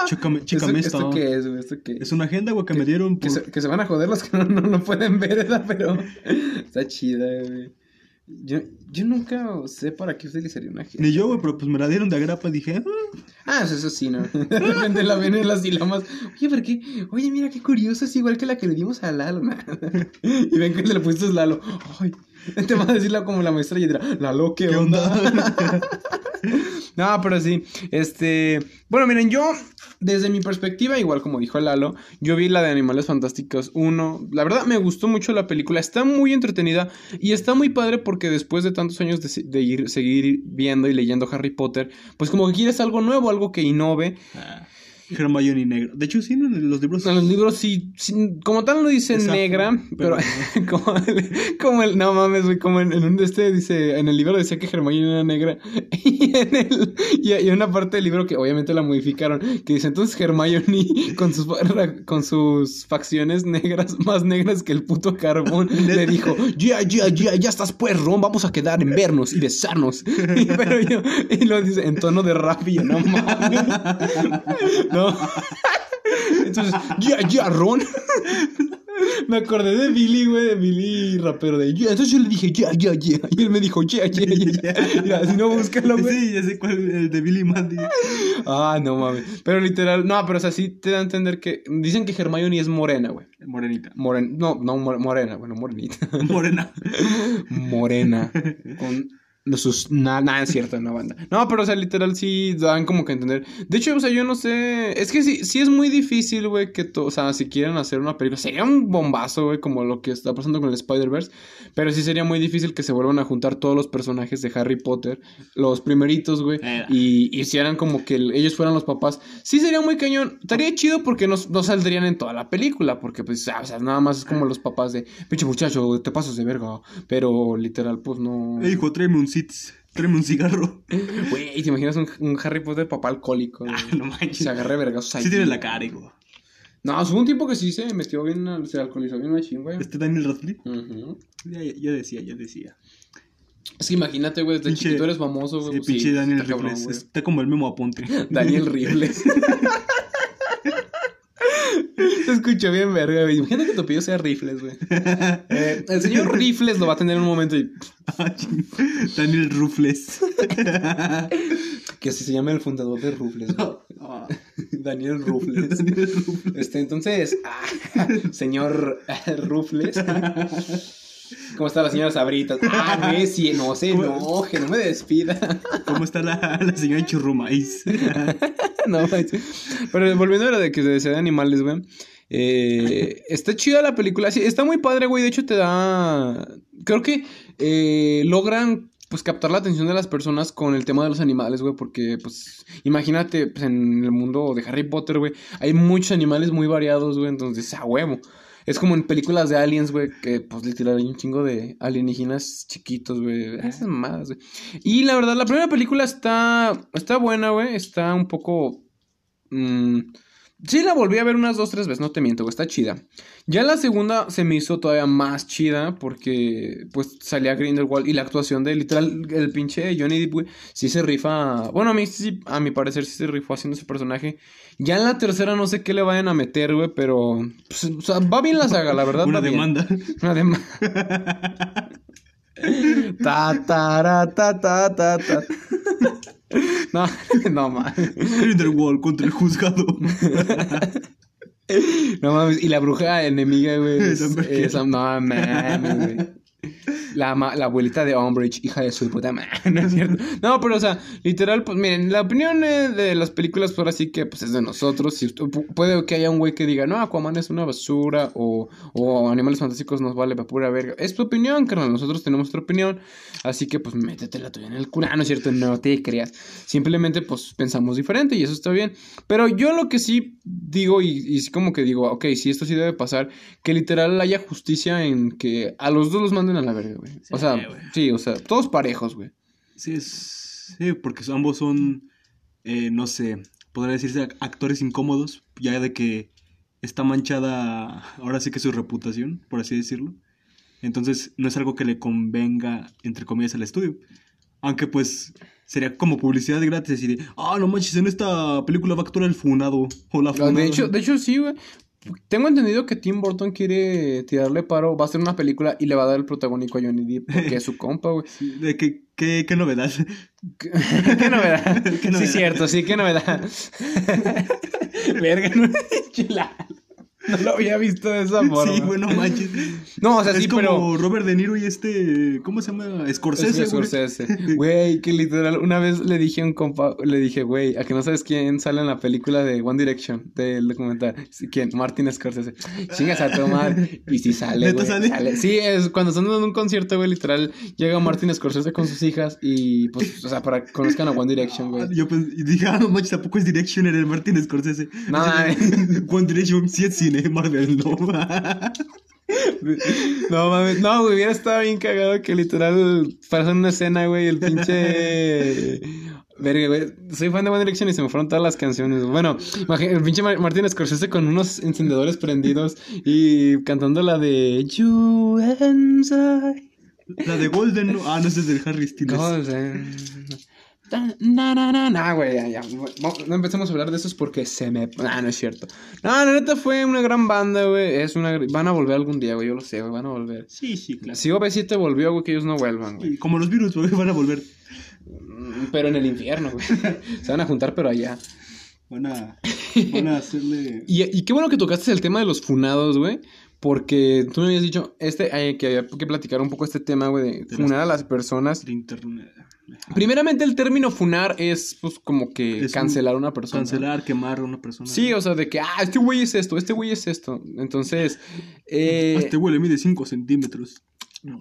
Chécame, ¿Esto, ¿Esto esto. qué es, güey? ¿Esto qué Es una agenda, güey, que me dieron Que se, que se van a joder los que no, no, no pueden ver, ¿verdad? Pero está chida, güey. Yo, yo nunca sé para qué utilizaría una agenda. Ni yo, güey, pero pues me la dieron de agrapa y dije... "Ah". Ah, eso, eso sí, ¿no? De repente la ven en las dilomas. Oye, ¿por qué? Oye, mira qué curioso, es igual que la que le dimos a Lalo. y ven que le pusiste Lalo. Ay, te va a decirla como la maestra y dirá, Lalo, ¿qué, ¿Qué onda? onda? no, pero sí. Este. Bueno, miren, yo, desde mi perspectiva, igual como dijo Lalo, yo vi la de Animales Fantásticos 1. La verdad, me gustó mucho la película. Está muy entretenida y está muy padre porque después de tantos años de ir, seguir viendo y leyendo Harry Potter, pues como que quieres algo nuevo, algo que innove. Ah, Hermione negro. De hecho, sí, en los libros... En los libros sí, sí, como tal no dice Exacto, negra, pero, pero- como, el, como el, no mames, güey, como en, en un de este dice, en el libro decía que Hermione era negra, y en el, y hay una parte del libro que obviamente la modificaron, que dice, entonces Hermione con sus, con sus facciones negras, más negras que el puto carbón, le dijo, ya, ya, ya, ya estás pues, Ron, vamos a quedar en vernos y besarnos, y, pero yo, y lo dice en tono de rap, y yo, no mames, no. Entonces, ya, ya, Ron. Me acordé de Billy, güey, de Billy rapero de "Yeah". Entonces yo le dije, ya, ya, ya. Y él me dijo, ya, ya, ya. Mira, si no, búscalo, güey. Sí, ya sé cuál, el de Billy Mandy. Ah, no mames. Pero literal, no, pero o sea, sí te da a entender que. Dicen que Hermione es morena, güey. Morenita. Moren... No, no, more- morena, bueno, morenita. Morena. morena. Con sus. Nada, nada es cierto, no banda. No, pero o sea, literal sí dan como que entender. De hecho, o sea, yo no sé. Es que sí, sí es muy difícil, güey, que. to- O sea, si quieren hacer una película. Sería un bombazo, güey, como lo que está pasando con el Spider-Verse. Pero sí sería muy difícil que se vuelvan a juntar todos los personajes de Harry Potter. Los primeritos, güey. Eh. Y hicieran como que el- ellos fueran los papás. Sí sería muy cañón. Estaría chido porque no, no saldrían en toda la película. Porque, pues, ah, o sea, nada más es como los papás de. Pinche muchacho, te pasas de verga. Pero literal, pues no. Eh, hijo, tráeme un sits. Tráeme un cigarro. Güey, ¿te imaginas un, un Harry Potter papá alcohólico? güey? Ah, no manches. Se agarre vergas. Sí tiene la cara, hijo. No, hubo un tiempo que sí se metió bien, se alcoholizó bien machín, güey. Este Daniel Radcliffe. Ya, ya, ya decía, ya decía. Es que imagínate, güey, desde Pinche- chiquito eres famoso, güey. Sí, pues pinche Daniel está cabrón. Está como el memo aponte. Daniel Rifles. Se escuchó bien verga, güey. Imagínate que tu apellido sea Rifles, güey. Eh, el señor Rifles lo va a tener en un momento y... Ah. Daniel Rufles. Que así se llama el fundador de Rufles, güey. Daniel Rufles. Daniel Rufles. Este, entonces, ah, señor eh, Rufles. ¿Cómo está la señora Sabrita? Ah, sí, no se enoje, no me despida. ¿Cómo está la, la señora Churrumais? no. Pero volviendo a lo de que se desea de animales, güey. eh, está chida la película. Sí, está muy padre, güey. De hecho, te da. Creo que eh, logran. Pues captar la atención de las personas con el tema de los animales, güey, porque, pues, imagínate, pues, en el mundo de Harry Potter, güey, hay muchos animales muy variados, güey, entonces, a huevo. Es como en películas de aliens, güey, que, pues, literal, hay un chingo de alienígenas chiquitos, güey, esas mamadas, güey. Y la verdad, la primera película está, está buena, güey, está un poco... mm, sí, la volví a ver unas dos, tres veces, no te miento, güey, está chida. Ya la segunda se me hizo todavía más chida porque, pues, salía Grindelwald y la actuación de, literal, el pinche Johnny Depp, güey, sí se rifa... Bueno, a mí sí, a mi parecer sí se rifó haciendo ese personaje. Ya en la tercera no sé qué le vayan a meter, güey, pero... pues, o sea, va bien la saga, la verdad. Una bien. demanda. Una demanda. ta, ta, ta, ta, ta, ta. No, no mames. Grindelwald contra el juzgado. No mames. Y la bruja enemiga, güey. es- esa- no mames, güey. La, la abuelita de Umbridge, hija de su puta madre, ¿no es cierto? No, pero o sea, literal, pues miren, la opinión eh, de las películas, pues ahora sí que pues es de nosotros. Si usted- pu- puede que haya un güey que diga, no, Aquaman es una basura o, o Animales Fantásticos nos vale para pura verga. Es tu opinión, carnal, nosotros tenemos otra opinión. Así que pues métete la tuya en el culo, Ah, ¿no es cierto? No te creas. Simplemente pues pensamos diferente y eso está bien. Pero yo lo que sí digo y, y como que digo, ok, si esto sí debe pasar, que literal haya justicia en que a los dos los manden a la verga, güey. o sea, sí, o sea, todos parejos, güey. Sí, es, sí, porque ambos son, eh, no sé, podría decirse actores incómodos, ya de que está manchada ahora sí que su reputación, por así decirlo. Entonces no es algo que le convenga, entre comillas, al estudio. Aunque pues sería como publicidad gratis decir, ah, no manches, en esta película va a actuar el funado o la funada. De hecho, de hecho sí, güey. Tengo entendido que Tim Burton quiere tirarle paro, va a hacer una película y le va a dar el protagónico a Johnny Depp porque es su compa, güey. De que, qué, qué novedad. ¿Qué, qué novedad? Qué Sí, cierto, sí, qué novedad. Verga, no chila. No lo había visto de esa forma. Sí, bueno, manches. No, o sea, es sí, como pero. Robert De Niro y este, ¿cómo se llama? Scorsese, Es. Scorsese. Güey, que literal, una vez le dije a un compa, le dije, güey, a que no sabes quién sale en la película de One Direction, del documental. ¿Quién? Martin Scorsese. Chingas a tomar. Y si sale, ¿Neta güey. sale? Sí, es cuando están dando un concierto, güey, literal, llega Martin Scorsese con sus hijas y, pues, o sea, para que conozcan a One Direction, güey. Yo pens- y dije, ah, no manches, tampoco es Direction era el Martin Scorsese. No, de, One Direction sí es cine, Marvel no. No mames, no, güey, hubiera estado bien cagado que literal pasó una escena, güey, el pinche. Verga, güey. Soy fan de One Direction y se me fueron todas las canciones. Bueno, el pinche Mar- Martin Scorsese con unos encendedores prendidos y cantando la de You and I. La de Golden, no. Ah, no, es del Harry Styles. Golden. No, no, no, no, güey, ya, ya. No, empecemos a hablar de esos porque se me. Ah, no es cierto. No, la neta fue una gran banda, güey. Es una. Van a volver algún día, güey. Yo lo sé, güey. Van a volver. Sí, sí, claro. Si OV7 volvió, güey, que ellos no vuelvan, güey. Como los virus, güey, van a volver. Mm, Pero en el infierno, güey. Se van a juntar, pero allá. Van a, van a hacerle... Y, y qué bueno que tocaste el tema de los funados, güey. Porque tú me habías dicho este, eh, que había que platicar un poco este tema, güey, de funar a las personas. de internet. Primeramente, el término funar es, pues, como que Es cancelar a una persona. Cancelar, quemar a una persona. Sí, o sea, de que, ah, este güey es esto, este güey es esto. Entonces, eh... Este güey le mide 5 centímetros.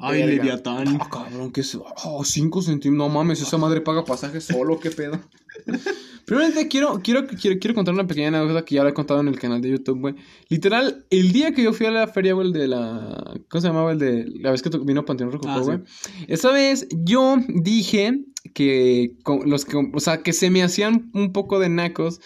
Ay. Leviatán. Ah, cabrón, que es. Oh, 5 centímetros. No mames, esa madre paga pasaje solo, qué pedo. Primeramente, quiero, quiero, quiero, quiero contar una pequeña anécdota que ya la he contado en el canal de YouTube, güey. Literal, el día que yo fui a la feria, güey, de la. ¿Cómo se llamaba? El de. La vez que vino Panteón Rococó, Ah, sí. güey. Esa vez yo dije que. los que. O sea, que se me hacían un poco de nacos.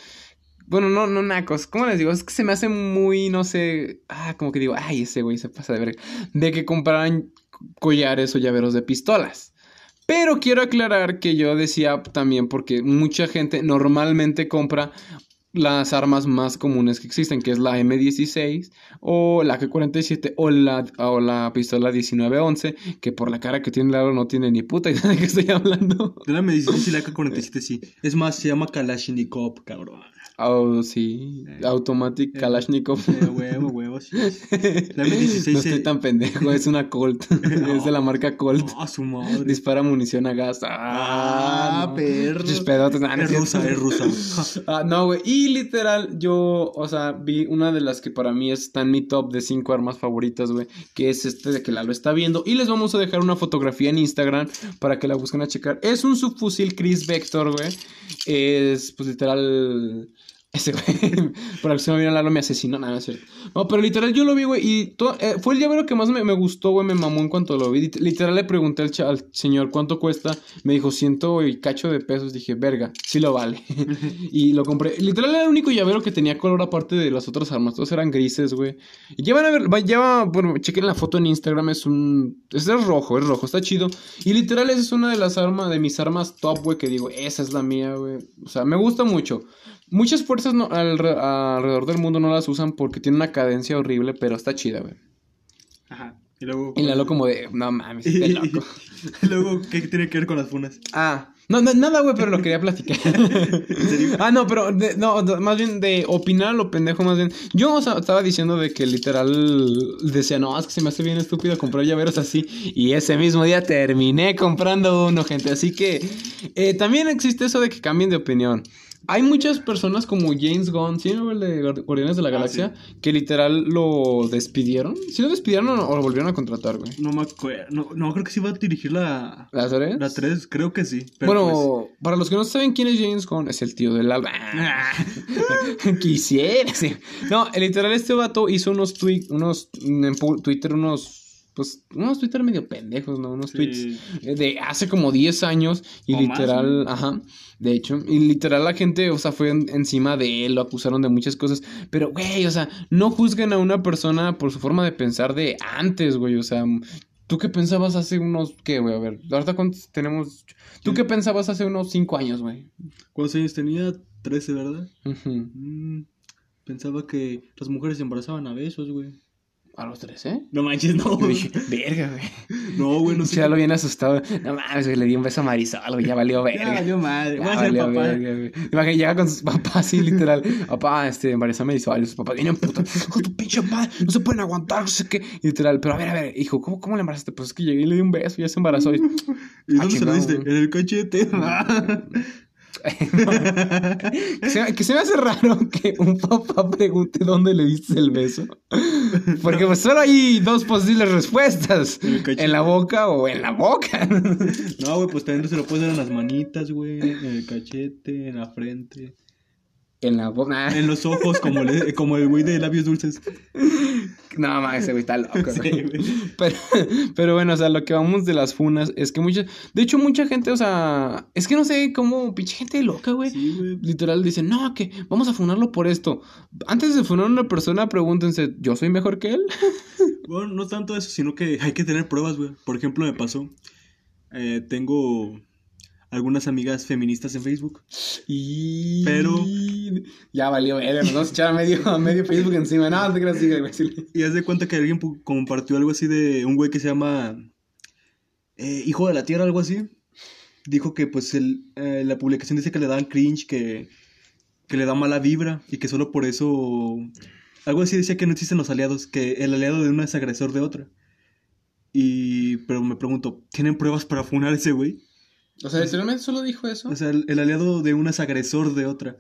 Bueno, no, no nacos. ¿Cómo les digo? Es que se me hace muy, no sé. Ah, como que digo, ay, ese güey se pasa de verga. De que compraran collares o llaveros de pistolas. Pero quiero aclarar que yo decía también porque mucha gente normalmente compra las armas más comunes que existen, que es la M16 o la G47 o la, o la pistola 1911, que por la cara que tiene Lalo no tiene ni puta idea de qué estoy hablando. La M16 y la AK-47 sí. Es más, se llama Kalashnikov, cabrón. Oh, sí, Eh, Automatic eh, Kalashnikov. Eh, huevo, huevo, sí. La M16 no estoy tan pendejo, es una Colt, es de la marca Colt. Ah, su madre. Dispara munición a gas. Ah, no. perro. Pinches pedotes. Nah, no Es rusa, es rusa. Ah, no, güey. Y literal, yo, o sea, vi una de las que para mí está en mi top de cinco armas favoritas, güey. Que es este de que Lalo está viendo. Y les vamos a dejar una fotografía en Instagram para que la busquen a checar. Es un subfusil Chris Vector, güey. Es, pues, literal. Ese güey, por acción mira Lalo me asesinó, nada, no es cierto. No, pero literal yo lo vi, güey, y eh, fue el llavero que más me, me gustó, güey, me mamó en cuanto lo vi. Lit- Literal le pregunté al, al señor cuánto cuesta, me dijo ciento y cacho de pesos, dije, verga, sí lo vale. y lo compré. Literal era el único llavero que tenía color aparte de las otras armas, todos eran grises, güey. Y llevan a ver, va- lleva, bueno, chequen la foto en Instagram, es un, es es rojo, es rojo, está chido. Y literal esa es una de las armas, de mis armas top, güey, que digo, esa es la mía, güey. O sea, me gusta mucho. Muchas fuerzas no- alre- alrededor del mundo no las usan porque tiene una cadencia horrible, pero está chida, güey. Ajá. Y luego. Y Lalo como de, no mames, este loco. Y luego, ¿qué tiene que ver con las funas? Ah, no, no, nada, güey, pero lo quería platicar. serio? ah, no, pero, de- no, de- más bien de opinar lo pendejo, más bien. Yo o sea, estaba diciendo de que literal decía, no, es que se me hace bien estúpido comprar llaveros así. Y ese mismo día terminé comprando uno, gente. Así que eh, también existe eso de que cambien de opinión. Hay muchas personas como James Gunn, ¿sí? ¿no? El de Guard- Guardianes de la Ah, Galaxia, que literal lo despidieron. ¿Sí lo despidieron o, o lo volvieron a contratar, güey? No me acuerdo. No, no, creo que sí va a dirigir la. ¿Las series? La 3, creo que sí. Pero bueno, para los que no saben quién es James Gunn, es el tío del alba. pues, Quisiera, sí. No, literal, este vato hizo unos tweets, unos en Twitter, unos. Pues, unos Twitter medio pendejos, ¿no? Unos Sí. tweets de hace como 10 años. Y O más, literal, ajá. De hecho, y literal la gente, o sea, fue en- encima de él, lo acusaron de muchas cosas. Pero, güey, o sea, no juzguen a una persona por su forma de pensar de antes, güey. O sea, ¿tú qué pensabas hace unos, qué, güey? A ver, ahorita cuántos tenemos. ¿Tú qué pensabas hace unos 5 años, güey? ¿Cuántos años tenía? 13, ¿verdad? Mm, pensaba que las mujeres se embarazaban a besos, güey. A los 3, ¿eh? No manches, no. Yo dije, verga, güey. No, güey, no sé. Ya lo bien asustado. No mames, güey, le di un beso a Marisol, güey, ya valió Ya verga. valió madre. Ya a valió papá. verga, güey. Imagínate, llega con sus papás así, literal. Papá, este, Marisol me hizo, y sus papás vienen puta. Hijo tu pinche madre, no se pueden aguantar, no sé qué. Y literal, pero a ver, a ver, hijo, ¿cómo, cómo le embarazaste? Pues es que llegué y le di un beso y ya se embarazó. Y... ¿Y Ah, dónde se lo diste? En el cachete. que, se, que se me hace raro que un papá pregunte dónde le diste el beso. Porque pues solo hay dos posibles respuestas. En la boca o en la boca. No, güey, pues también se lo puedes dar en las manitas, güey. En el cachete, en la frente. En la boca. En los ojos, como, le- como el güey de labios dulces. No, mames, ese güey está loco. Sí, güey. güey. Pero, pero bueno, o sea, lo que vamos de las funas es que mucha. De hecho, mucha gente, o sea. Es que no sé cómo. Pinche gente loca, güey. Sí, güey. Literal dicen, no, que vamos a funarlo por esto. Antes de funar a una persona, pregúntense, ¿yo soy mejor que él? Bueno, no tanto eso, sino que hay que tener pruebas, güey. Por ejemplo, me pasó. eh, tengo. Algunas amigas feministas en Facebook. Y... Pero- Ya valió, verga, nos vamos a echar a medio, a medio Facebook encima. No, te creas. Y haz de cuenta que alguien compartió algo así de un güey que se llama eh, Hijo de la Tierra, algo así. Dijo que pues el, eh, la publicación dice que le dan cringe, que, que le da mala vibra y que solo por eso... Algo así decía que no existen los aliados, que el aliado de una es agresor de otra. Y... Pero me pregunto, ¿tienen pruebas para funar ese güey? O sea, literalmente solo dijo eso. O sea, el, el aliado de una es agresor de otra.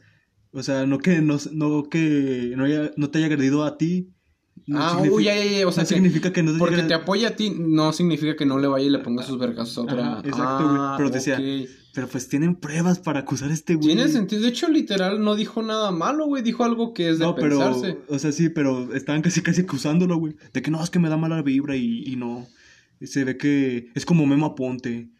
O sea, no que no, no que no, haya- no te haya agredido a ti. no ah, uy, ya, ya, ya. O sea, no que significa que no te porque te apoya a ti no significa que no le vaya y le ponga sus vergazos a otra. Ajá, exacto, güey. Ah, Pero decía, ok. Pero pues tienen pruebas para acusar a este güey. Tiene sentido. De hecho, literal, no dijo nada malo, güey. Dijo algo que es de No, pero, pensarse. o sea, sí, pero estaban casi casi acusándolo, güey. De que no, es que me da mala vibra y, y no. Se ve que es como Memo Aponte.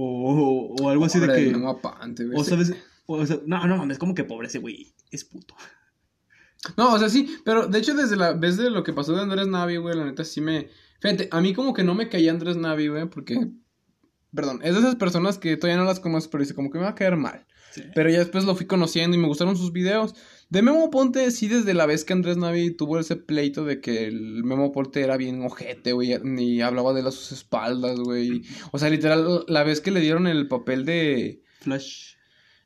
O, o, algo así de que. no apante, güey. o sabes. O sea, no, no mames, como que pobre ese güey. Es puto. No, o sea, sí, pero de hecho desde la vez de lo que pasó de Andrés Navi, güey, la neta sí me... Fíjate, a mí como que no me caía Andrés Navi, güey, porque... Perdón, es de esas personas que todavía no las conozco, pero dice como que me va a caer mal. Sí. Pero ya después lo fui conociendo y me gustaron sus videos. De Memo Ponte, sí, desde la vez que Andrés Navi tuvo ese pleito de que el Memo Ponte era bien ojete, güey, y hablaba de las sus espaldas, güey. O sea, literal, la vez que le dieron el papel de... Flash.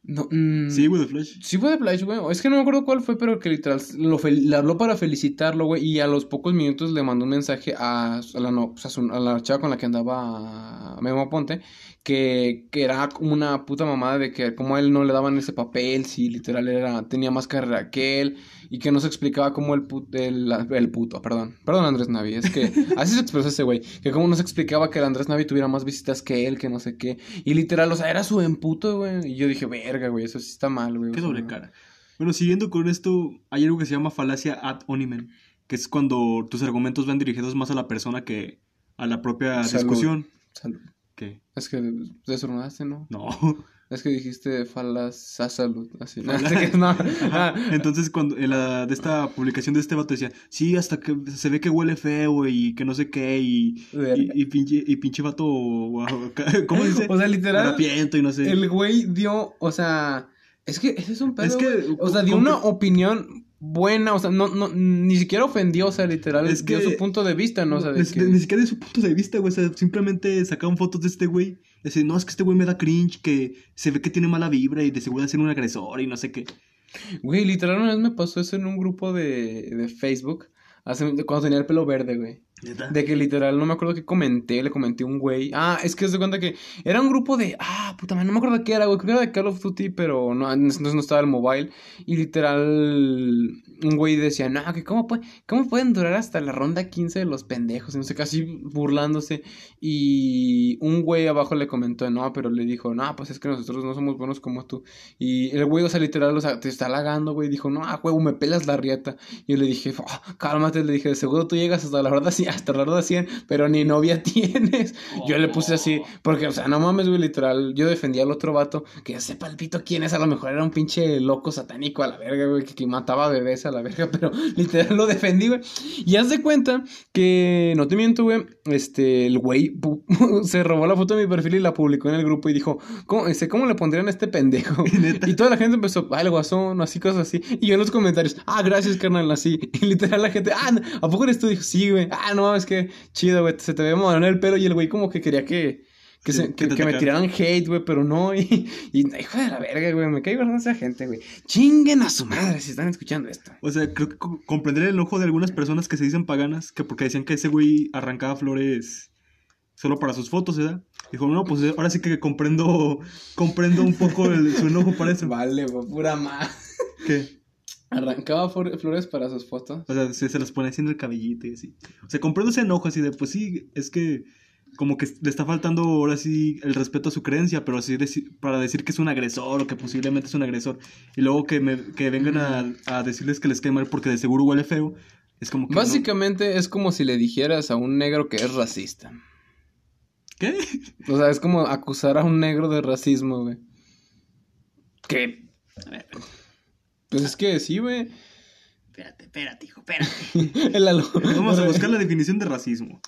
No, mm, Sí, güey, de Flash. Sí fue de Flash, güey. Es que no me acuerdo cuál fue, pero que literal lo le habló para felicitarlo, güey. Y a los pocos minutos le mandó un mensaje a, a la, no, pues, a, su- a la chava con la que andaba Memo Ponte. Que, que era como una puta mamada de que como a él no le daban ese papel, si literal era, tenía más carrera que él. Y que no se explicaba cómo el, put- el, el puto, perdón. Perdón, Andrés Navi. Es que así se expresó ese güey. Que como no se explicaba que el Andrés Navi tuviera más visitas que él, que no sé qué. Y literal, o sea, era su emputo, güey. Y yo dije, verga, güey, eso sí está mal, güey. Qué doble cara. Bueno, siguiendo con esto, hay algo que se llama falacia ad hominem, que es cuando tus argumentos van dirigidos más a la persona que a la propia Salud. discusión. Salud. ¿Qué? Es que desordenaste, ¿no? No. Es que dijiste falas a salud, así. No, no. Ah, Entonces, cuando en la de esta publicación de este vato decía, sí, hasta que se ve que huele feo y que no sé qué, y, y, y pinche, y pinche vato, ¿cómo dice? O sea, literal, y no sé. el güey dio, o sea, es que ese es un pedo, Es que, güey. o sea, dio una opinión buena, o sea, no, no, ni siquiera ofendió, o sea, literal, Es dio que- su punto de vista, ¿no? O sea, de Ni- que- Ni siquiera de su punto de vista, güey. O sea, simplemente sacaban fotos de este güey. Decían, no, es que este güey me da cringe, que se ve que tiene mala vibra y de seguro es un agresor y no sé qué. Güey, literal, una vez me pasó eso en un grupo de, de Facebook, hace, cuando tenía el pelo verde, güey. De que literal, no me acuerdo qué comenté, le comenté a un güey. Ah, es que se cuenta que era un grupo de. Ah, puta madre, no me acuerdo qué era, güey. Creo que era de Call of Duty, pero no, entonces no estaba el mobile. Y literal, un güey decía, no, que cómo, puede, cómo pueden durar hasta la ronda 15 de los pendejos. Y no sé, casi burlándose. Y un güey abajo le comentó, no, pero le dijo, no, pues es que nosotros no somos buenos como tú. Y el güey, o sea, literal, o sea, te está halagando, güey. Dijo, no, ah, huevo, me pelas la rieta. Y yo le dije, "Ah, cálmate, le dije, seguro tú llegas hasta la ronda 100, hasta la ronda 100, pero ni novia tienes. Yo le puse así, porque, o sea, no mames, güey, literal, yo defendía al otro vato, que sepa el pito quién es, a lo mejor era un pinche loco satánico a la verga, güey, que, que mataba bebés a la verga, pero literal lo defendí, güey. Y haz de cuenta que, no te miento, güey, este, el güey se robó la foto de mi perfil y la publicó en el grupo y dijo, ¿cómo, este, ¿cómo le pondrían a este pendejo? Neta. Y toda la gente empezó, ah, el guasón, así, cosas así. Y yo en los comentarios, ah, gracias, carnal, así. Y literal la gente, ah, ¿a poco eres tú? Dijo, sí, güey. Ah, no, es que chido, güey, se te ve mono el pelo. Y el güey como que quería que, que, se- me tiraran hate, güey, pero no. Y, y hijo de la verga, güey, me cae gorda esa gente, güey. Chinguen a su madre si están escuchando esto. O sea, creo que co- comprender el enojo de algunas personas que se dicen paganas, que porque decían que ese güey arrancaba flores solo para sus fotos, ¿verdad? Dijo, no, pues ahora sí que comprendo, comprendo un poco el- su enojo para eso. Vale, güey, pura más. ¿Qué? Arrancaba flores para sus fotos. O sea, se, se las pone así en el cabellito y así. O sea, comprendo ese enojo así de, pues sí, es que como que le está faltando ahora sí el respeto a su creencia, pero así para decir que es un agresor o que posiblemente es un agresor. Y luego que, me, que vengan a, a decirles que les cae mal porque de seguro huele feo. Es como que... no- Básicamente es como si le dijeras a un negro que es racista. ¿Qué? O sea, es como acusar a un negro de racismo, güey. ¿Qué? A ver, Pues es que sí, güey. espérate, espérate, hijo, espérate. El alo- Vamos a buscar la definición de racismo.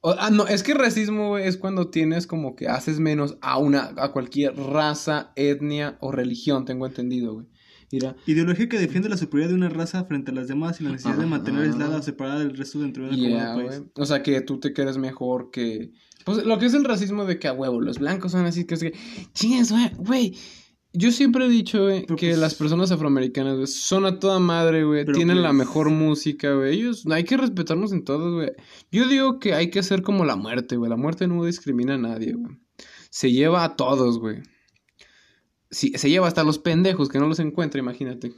O- ah, no, es que racismo, güey, es cuando tienes como que haces menos a una, a cualquier raza, etnia o religión, tengo entendido, güey. Mira, Ideología que defiende la superioridad de una raza frente a las demás y la necesidad de mantener Ajá. aislada o separada del resto dentro de una yeah, comunidad país. O sea, que tú te crees mejor que... Pues lo que es el racismo de que a huevo, los blancos son así, que es que... Chingas, güey, güey. Yo siempre he dicho, güey, que pues- las personas afroamericanas, güey, son a toda madre, güey. Tienen la pues- mejor música, güey. Ellos, hay que respetarnos en todos, güey. Yo digo que hay que hacer como la muerte, güey. La muerte no discrimina a nadie, güey. Se lleva a todos, güey. Se lleva hasta a los pendejos que no los encuentra, imagínate.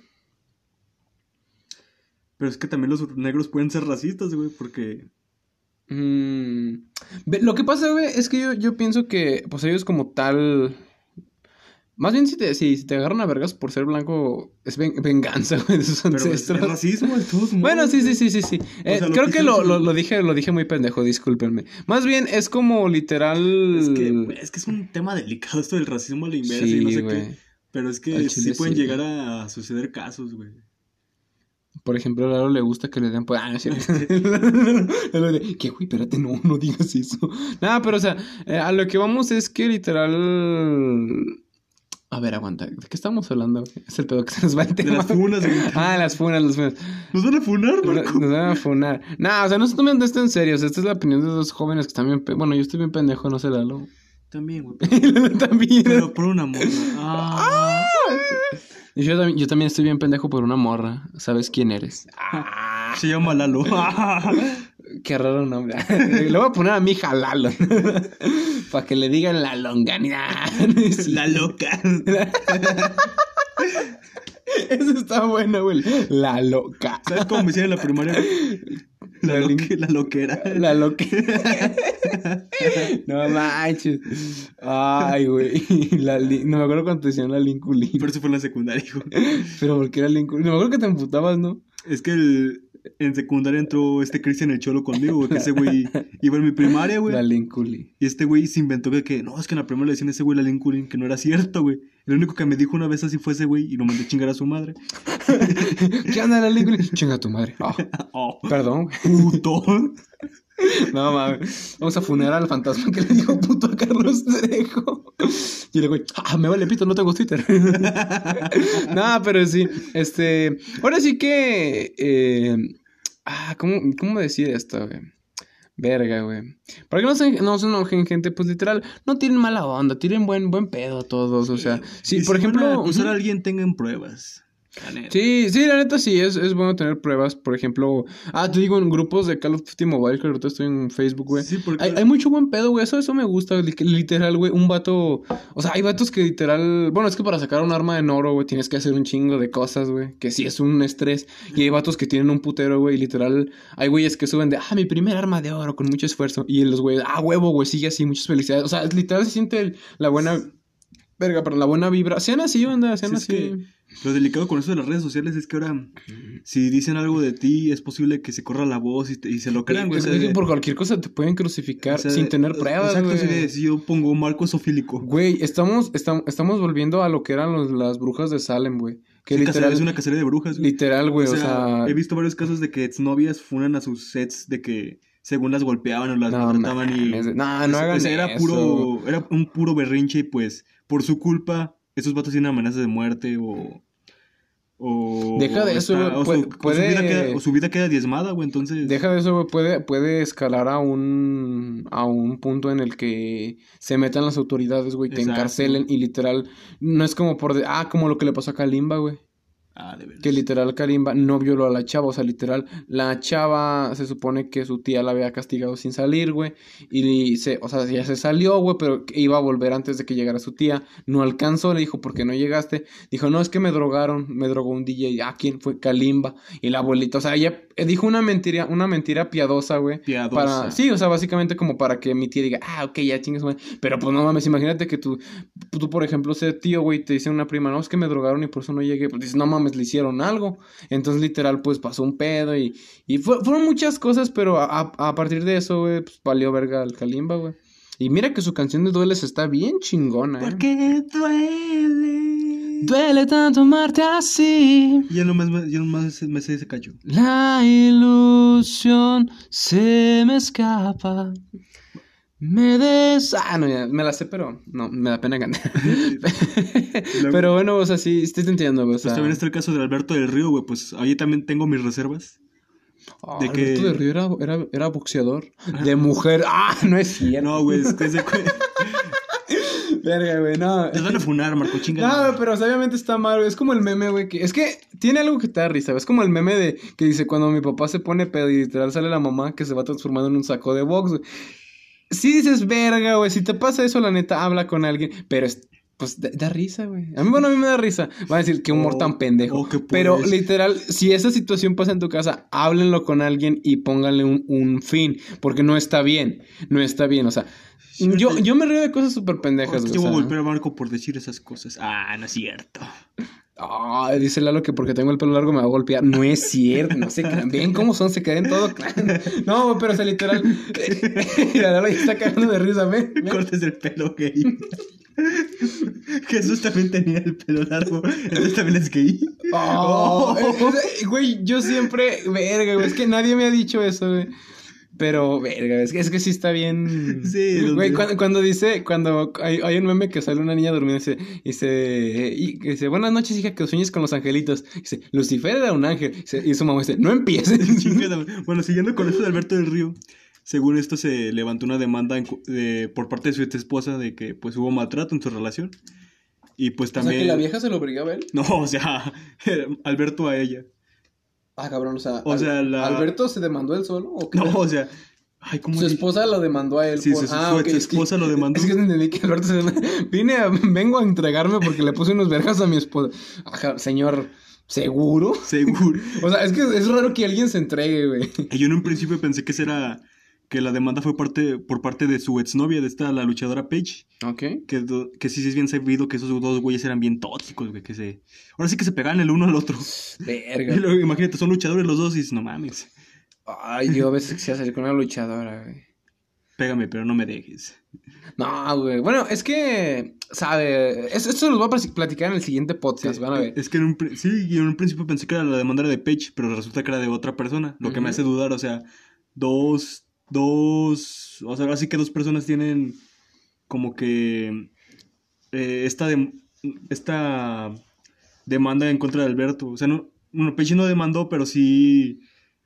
Pero es que también los negros pueden ser racistas, güey, porque... Mm, Lo que pasa, güey, es que yo, yo pienso que, pues ellos como tal... Más bien si te, si, te agarran a vergas por ser blanco, es ven- venganza, güey, de sus Pero es, ancestros. es racismo de todos modos. Bueno, sí, sí, sí, sí, sí. Eh, sea, creo que que lo, lo, dije, lo dije muy pendejo, discúlpenme. Más bien es como literal... Es que, es que es un tema delicado esto del racismo a la inversa y no sé güey. qué. Pero es que sí pueden sí, llegar a suceder casos, güey. Por ejemplo, a Lalo le gusta que le den... Pues, ah, no ¿Qué, güey? Espérate, no, no digas eso. Nada, pero o sea, eh, a lo que vamos es que literal... A ver, aguanta. ¿De qué estamos hablando? Es el pedo que se nos va el De tema. las funas, güey. Ah, las funas, las funas. Nos van a funar, Marco. nos van a funar. No, o sea, no se tomen esto en serio. O sea, esta es la opinión de dos jóvenes que están bien... pe- Bueno, yo estoy bien pendejo, no sé, Lalo. También, güey. También. Pero por una morra. Ah. Yo también, yo también estoy bien pendejo por una morra. ¿Sabes quién eres? Se llama Lalo. Qué raro nombre. Le voy a poner a mi hija Lalo. Para que le digan la longanidad. La loca. Eso está bueno, güey. La loca. ¿Sabes cómo me decían en la primaria? La, La loque- la loquera. La loca. No manches. Ay, güey. No me acuerdo cuando te decían la Lincoln. Pero eso fue en la secundaria, hijo. Pero porque era Lincoln. No me acuerdo que te emputabas, ¿no? Es que el- en secundaria entró este Cristian el Cholo conmigo, güey, que ese güey iba en mi primaria, güey. La Lincoln. Y este güey se inventó que, que, no, es que en la primaria le decían a ese güey la Lincoln, que no era cierto, güey. El único que me dijo una vez así fue ese güey y lo mandé a chingar a su madre. ¿Qué onda la Lincoln? Chinga tu madre. Ah, Oh, perdón. puto. No mames. Vamos a funerar al fantasma que le dijo puto a Carlos Trejo. Y el güey, ah, me vale pito, no tengo Twitter. no, pero sí. Este. Ahora sí que. eh, ah, ¿cómo, ¿cómo decir esto, güey? Verga, güey. Para que no se, no se enojen, gente, pues literal, no tienen mala onda, tienen buen, buen pedo todos. O sea, sí, por si a ejemplo. ujú. a alguien, tengan pruebas. Sí, sí, la neta sí, es, es bueno tener pruebas. Por ejemplo, ah, te digo, en grupos de Call of Duty Mobile, que ahorita estoy en Facebook, güey. Sí, porque- Hay, hay mucho buen pedo, güey. Eso, eso me gusta, literal, güey. Un vato. O sea, hay vatos que literal. Bueno, es que para sacar un arma en oro, güey, tienes que hacer un chingo de cosas, güey. Que sí es un estrés. Y hay vatos que tienen un putero, güey. Literal, hay güeyes que suben de, ah, mi primer arma de oro con mucho esfuerzo. Y los güeyes, ah, huevo, güey, sigue así, muchas felicidades. O sea, literal se siente el- la buena. Verga, pero la buena vibra. Sean así, onda, sean Sí, es así. que lo delicado con eso de las redes sociales es que ahora, si dicen algo de ti, es posible que se corra la voz y, te- y se lo crean, güey. O por cualquier cosa te pueden crucificar o sea, sin tener pruebas, Exacto, si yo pongo Marco Sofílico. Güey, estamos, estamos, estamos volviendo a lo que eran los- las brujas de Salem, güey. Que Sí, literal, es una cacería de brujas. güey. literal, güey, o, o sea, sea... he visto varios casos de que exnovias funan a sus sets de que según las golpeaban o las No, maltrataban y... no, no o hagan sea, era eso. puro, era un puro berrinche y pues, por su culpa, esos vatos tienen amenazas de muerte o... O, Deja de eso, está- o, puede- su, o su puede- vida queda, o su vida queda diezmada, güey, entonces... Deja de eso, güey, puede, puede escalar a un, a un punto en el que se metan las autoridades, güey, te Exacto. encarcelen y literal, no es como por, de- ah, como lo que le pasó a Kalimba, güey. Ah, de veras. Que literal Kalimba no violó a la chava, o sea, literal, la chava se supone que su tía la había castigado sin salir, güey, y se, o sea, ya se salió, güey, pero iba a volver antes de que llegara su tía, no alcanzó, le dijo, ¿por qué no llegaste? Dijo, no, es que me drogaron, me drogó un DJ, ah, ¿quién fue? Kalimba, y la abuelita, o sea, ella dijo una mentira, una mentira piadosa, güey, Piadosa. para, sí, o sea, básicamente como para que mi tía diga, ah, ok, ya chingas, güey, pero pues no mames, imagínate que tú, tú, por ejemplo, ese tío, güey, te dice una prima, no, es que me drogaron y por eso no llegué, pues dices, no mames, le hicieron algo. Entonces, literal, pues pasó un pedo y, y fue- fueron muchas cosas, pero a, a- partir de eso, güey, pues valió verga el Kalimba, güey. Y mira que su canción de Dueles está bien chingona, ¿eh? Porque duele. Duele tanto amarte así. Ya nomás, ya nomás me sé ese cacho. La ilusión se me escapa. Me des... Ah, no, ya, me la sé, pero no, me da pena cantar. pero bueno, o sea, sí, te entiendo, güey, o Pues sea... también está el caso de Alberto del Río, güey. Pues ahí también tengo mis reservas. Ah, de Alberto que- de Río era, era, era boxeador. De mujer. Ah, no es cierto. No, güey, es que güey. Verga, güey, no. Te van a funar, Marco, chinga. No, pero o sea, obviamente está mal, güey. Es como el meme, güey. Que... Es que tiene algo que te da risa, güey. Es como el meme de que dice cuando mi papá se pone pedo y literal sale la mamá que se va transformando en un saco de box, güey. Si dices verga, güey. Si te pasa eso, la neta, habla con alguien. Pero es. Pues da, da risa, güey. A mí, bueno, a mí me da risa. Van a decir qué humor Oh, tan pendejo. oh, Pero literal, si esa situación pasa en tu casa, háblenlo con alguien y pónganle un, un fin. Porque no está bien. No está bien. O sea, yo, yo me río de cosas súper pendejas, güey. Yo o voy a golpear a Marco por decir esas cosas. Ah, no es cierto. Ah, dice Lalo que porque tengo el pelo largo me va a golpear. No es cierto, no se crean. Ven cómo son, se creen todo. No, pero o sea, literal. Mira, Lalo ya está cagando de risa, ven. ven. Cortes el pelo gay. Jesús también tenía el pelo largo. Entonces también es gay. Oh, eh, eh, Güey, yo siempre. Verga, güey. Es que nadie me ha dicho eso, güey. Pero, verga, es que, es que sí está bien. Sí, Güey, cuando, cuando dice, cuando hay, hay un meme que sale una niña durmiendo y dice, y dice, y dice, buenas noches, hija, que sueñes con los angelitos. Y dice, Lucifer era un ángel. Y dice- Y su mamá dice, no empieces. Bueno, siguiendo con esto de Alberto del Río. Según esto se levantó una demanda en de- por parte de su ex esposa de que pues hubo maltrato en su relación. Y pues O sea, también... que la vieja se lo obligaba a él. No, o sea, Alberto a ella. Ah, cabrón, o sea, O Al- sea, la- ¿Alberto se demandó él solo? ¿o qué? No, o sea... Ay, ¿cómo Su esposa lo demandó a él. Sí, por... su- ah, su ok, es que- exesposa lo demandó. Es que entendí que Alberto se... Vine a... Vengo a entregarme porque le puse unos vergas a mi esposa. Ajá, señor, ¿seguro? Seguro. O sea, es que es raro que alguien se entregue, güey. Y yo en un principio pensé que esa era... Que la demanda fue parte, por parte de su exnovia, de esta, la luchadora Paige. Ok. Que, que sí, sí es bien sabido que esos dos güeyes eran bien tóxicos, güey. Que se... Ahora sí que se pegaban el uno al otro. Y Verga. luego, imagínate, son luchadores los dos y dices, no mames. Ay, yo a veces quisiera salir con una luchadora, güey. Pégame, pero no me dejes. No, güey. Bueno, es que, ¿sabe? Es- Esto los voy a platicar en el siguiente podcast, van a ver. Es que en un, sí, en un principio pensé que era la demanda de Page, pero resulta que era de otra persona. Lo que me hace dudar, o sea, dos, dos, o sea, así que dos personas tienen como que eh, esta, esta demanda en contra de Alberto. O sea, no, bueno, Page no demandó, pero sí,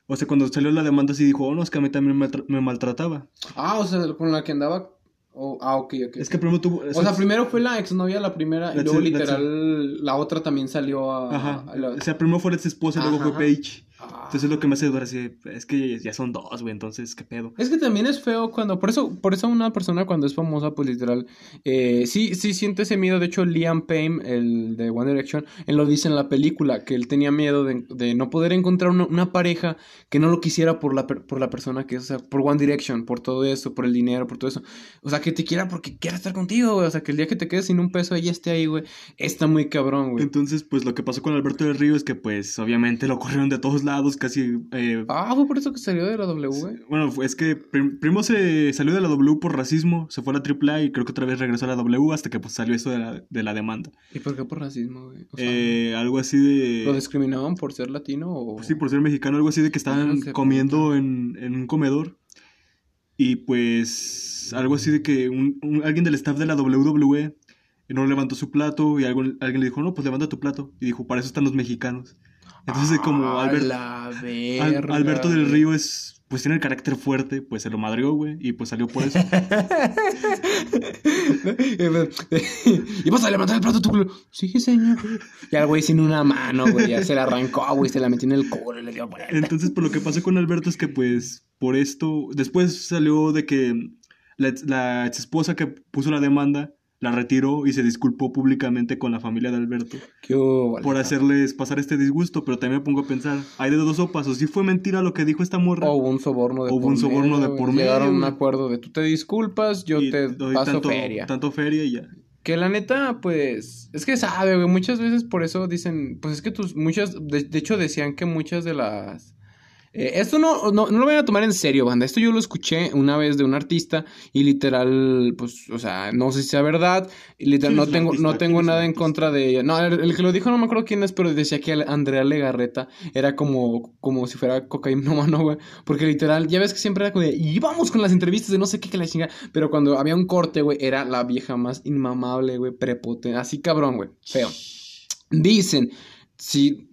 o sea, cuando salió la demanda sí dijo, oh, no, es que a mí también me, me maltrataba. Ah, o sea, con la que andaba. oh, ah, ok, ok. Es que primero tuvo... O sea, primero fue la exnovia la primera y luego literal la otra también salió a... Ajá. a la- O sea, primero fue la ex esposa y luego Ajá, fue ajá. Entonces es lo que me hace dudar así, es que ya son dos, güey, entonces, ¿qué pedo? Es que también es feo cuando, por eso, por eso una persona cuando es famosa, pues literal, eh, sí, sí siente ese miedo. De hecho, Liam Payne, el de One Direction, él lo dice en la película, que él tenía miedo de, de no poder encontrar una, una pareja que no lo quisiera por la, por la persona que es, o sea, por One Direction, por todo eso, por el dinero, por todo eso. O sea, que te quiera porque quiera estar contigo, güey. O sea, que el día que te quedes sin un peso, ella esté ahí, güey. Está muy cabrón, güey. Entonces, pues lo que pasó con Alberto del Río es que, pues, obviamente lo corrieron de todos lados, casi. eh, Ah, fue por eso que salió de la W, bueno, es que prim- primero se salió de la W por racismo, se fue a la AAA y creo que otra vez regresó a la W hasta que pues salió eso de la, de la demanda. ¿Y por qué por racismo, güey? O sea, Eh, algo así de. ¿Lo discriminaban por ser latino o...? pues sí, por ser mexicano, algo así de que estaban Ah, qué comiendo en, en un comedor. Y pues algo así de que un- un- alguien del staff de la WWE no levantó su plato y algo, alguien le dijo, no, pues levanta tu plato. Y dijo, para eso están los mexicanos. Entonces como Albert- la Al- verga, Alberto del. Río es, pues tiene el carácter fuerte, pues se lo madreó, güey, y pues salió por eso. y vas a levantar el plato tú, güey. Sí, señor. Y al güey sin una mano, güey. Ya se la arrancó, güey. Se la metió en el culo y le dio vuelta. Entonces, por lo que pasó con Alberto es que, pues, por esto, después salió de que la ex esposa que puso la demanda la retiró y se disculpó públicamente con la familia de Alberto ¿Qué hubo, por hacerles pasar este disgusto, pero también me pongo a pensar, hay de dos sopas, o si fue mentira lo que dijo esta morra, O hubo un soborno de Hubo por un soborno medio, de por Llegaron a un medio. acuerdo de tú te disculpas, yo y te doy paso tanto, feria. tanto feria y ya. Que la neta, pues, es que sabe, güey, muchas veces por eso dicen, pues es que tus, muchas, de, de hecho decían que muchas de las, Eh, esto no, no, no lo voy a tomar en serio, banda. Esto yo lo escuché una vez de un artista y literal, pues, o sea, no sé si sea verdad. Literal, ¿Quién no tengo, artista? no ¿Quién tengo nada en contra de ella. No, el, el que lo dijo no me acuerdo quién es, pero decía que Andrea Legarreta era como, como si fuera cocainómano, güey. Porque literal, ya ves que siempre era como de, y vamos con las entrevistas de no sé qué que la chinga. Pero cuando había un corte, güey, era la vieja más inmamable, güey, prepotente. Así cabrón, güey, feo. Dicen, si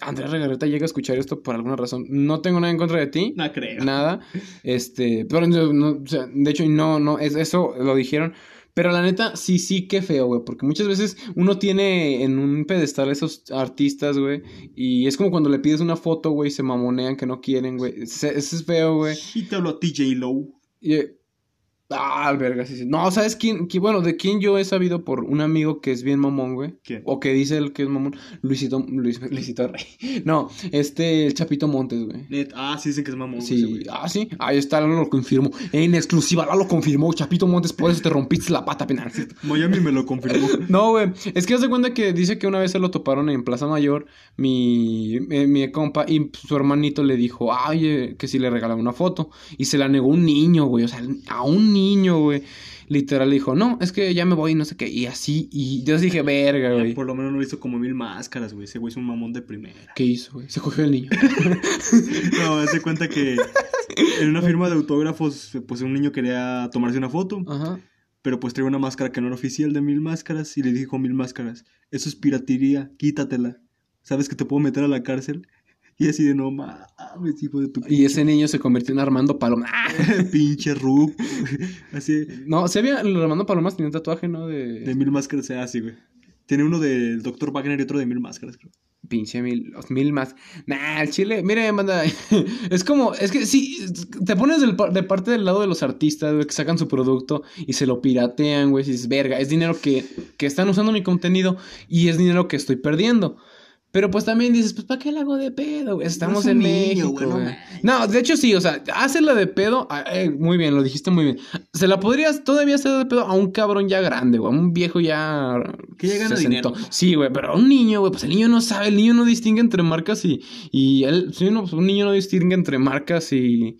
Andrea Legarreta llega a escuchar esto por alguna razón, no tengo nada en contra de ti. No creo. Nada. Este, pero no, no, o sea, de hecho, no, no, es, eso lo dijeron. Pero la neta, sí, sí, qué feo, güey. Porque muchas veces uno tiene en un pedestal a esos artistas, güey. Y es como cuando le pides una foto, güey, y se mamonean que no quieren, güey. Ese ese es feo, güey. Hablo a TJ Lowe. Y, eh, ah, verga, sí, sí. No, ¿sabes quién? quién- Bueno, de quién yo he sabido por un amigo que es bien mamón, güey. ¿Quién? O que dice el que es mamón. Luisito, Luis, Luisito Rey. No, este, el Chapito Montes, güey. Net- Ah, sí dicen que es mamón. Sí, güey. ah, sí, ahí está, lo confirmó. En exclusiva, lo confirmó. Chapito Montes, por eso te rompiste la pata penal. Miami me lo confirmó. No, güey, es que haz de cuenta que dice que una vez se lo toparon en Plaza Mayor, mi, mi, mi compa, y su hermanito le dijo, ay, eh, que si le regalaba una foto. Y se la negó un niño, güey, o sea, a un niño, güey. Literal dijo, no, es que ya me voy, no sé qué. Y así, y yo dije, verga, güey. Por lo menos no lo hizo como mil máscaras, güey. Ese güey es un mamón de primera. ¿Qué hizo, güey? Se cogió el niño. No, hace cuenta que en una firma de autógrafos, pues un niño quería tomarse una foto, Ajá. pero pues traía una máscara que no era oficial de mil máscaras y le dijo mil máscaras, eso es piratería, quítatela. ¿Sabes que te puedo meter a la cárcel? Y así de no mames, hijo de tu Y ese niño se convirtió en Armando Paloma. ¡Ah! pinche Rub. Así No, se había, Armando Palomas tenía un tatuaje, ¿no? De, de mil máscaras, sea así, güey. Tiene uno del Dr. Wagner y otro de mil máscaras, creo. pinche mil, los mil más. Nah, el chile, miren, banda, es como, es que sí, te pones del de parte del lado de los artistas, güey, que sacan su producto y se lo piratean, güey, y dices, verga, es dinero que, que están usando mi contenido y es dinero que estoy perdiendo. Pero pues también dices, pues ¿para qué la hago de pedo? güey? Estamos es en niño, México, güey, no de hecho sí, o sea, hacerla de pedo, ah, eh, muy bien, lo dijiste muy bien. Se la podrías todavía hacer de pedo a un cabrón ya grande, güey, a un viejo ya... Que ya gana dinero. Sí, güey, pero a un niño, güey, pues el niño no sabe, el niño no distingue entre marcas y... Y él, sí, no, pues un niño no distingue entre marcas y...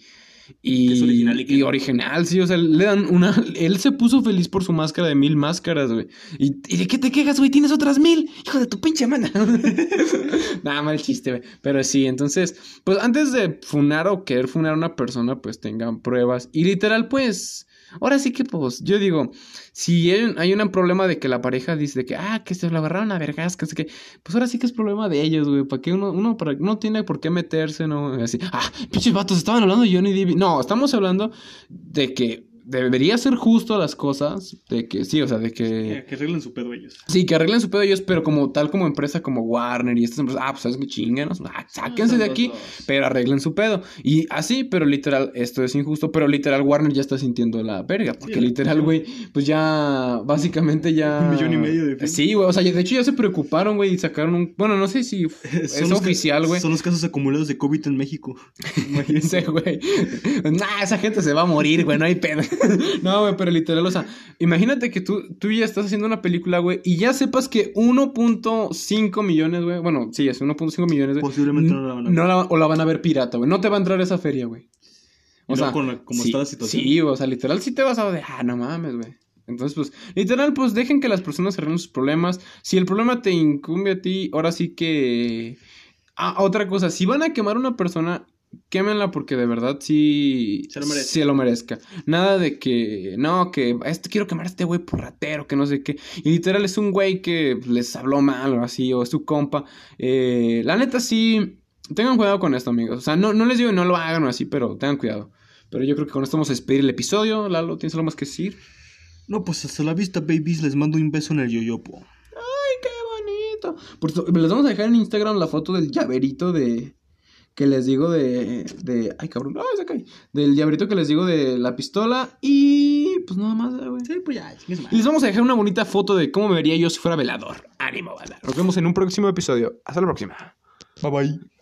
Y, es original y que y no. original, sí, o sea, le dan una... Él se puso feliz por su máscara de mil máscaras, güey. ¿Y, ¿y de qué te quejas, güey? ¿Tienes otras mil? Hijo de tu pinche mana. Nada, mal chiste, güey. Pero sí, entonces, pues antes de funar o querer funar a una persona, pues tengan pruebas. Y literal, pues... Ahora sí que, pues, yo digo, si hay un, hay un problema de que la pareja dice de que, ah, que se lo agarraron a vergas, que sé que, pues ahora sí que es problema de ellos, güey. ¿Para qué uno, uno para, no tiene por qué meterse, no? Así, ah, pinches vatos, estaban hablando de Johnny Depp. No, estamos hablando de que debería ser justo las cosas, de que sí, o sea, de que. Que, que arreglen su pedo ellos. Sí, que arreglen su pedo ellos, pero como tal como empresa como Warner y estas empresas, ah, pues sabes que chinganos, ah, sáquense de aquí, pero arreglen su pedo. Y así, pero literal, esto es injusto, pero literal Warner ya está sintiendo la verga, porque literal, güey, pues ya, básicamente ya... Un millón y medio de firmas. Sí, güey, o sea, de hecho ya se preocuparon, güey, y sacaron un... Bueno, no sé si es oficial, güey. Son los casos acumulados de COVID en México. Ese güey. Nah, esa gente se va a morir, güey, no hay pedo. no, güey, pero literal, o sea, imagínate que tú, tú ya estás haciendo una película, güey, y ya sepas que 1.5 millones, güey, bueno, sí, es 1.5 millones, güey. Posiblemente no la van a ver. No la, o la van a ver pirata, güey. No te va a entrar esa feria, güey. Con la- como sí, está la situación. Sí, o sea, literal, sí te vas a de, ah, no mames, güey. Entonces, pues, literal, pues dejen que las personas arreglen sus problemas. Si el problema te incumbe a ti, ahora sí que. Ah, otra cosa, si van a quemar a una persona, quémenla porque de verdad sí. Se lo merece. Se lo merezca. Nada de que. No, que. Este, quiero quemar a este güey por ratero, que no sé qué. Y literal es un güey que les habló mal o así, o es su compa. Eh, la neta sí. Tengan cuidado con esto, amigos. O sea, no, no les digo que no lo hagan o así, pero tengan cuidado. Pero yo creo que con esto vamos a despedir el episodio. Lalo, ¿tienes algo más que decir? No, pues hasta la vista, babies. Les mando un beso en el yoyopo. ¡Ay, qué bonito! Por eso, les vamos a dejar en Instagram la foto del llaverito de. Que les digo de. de ay, cabrón. ¡Ay, se cae! Del llaverito que les digo de la pistola. Y. Pues nada más, güey. Sí, pues ya, Y les vamos a dejar una bonita foto de cómo me vería yo si fuera velador. ¡Ánimo, banda! Nos vemos en un próximo episodio. Hasta la próxima. Bye bye.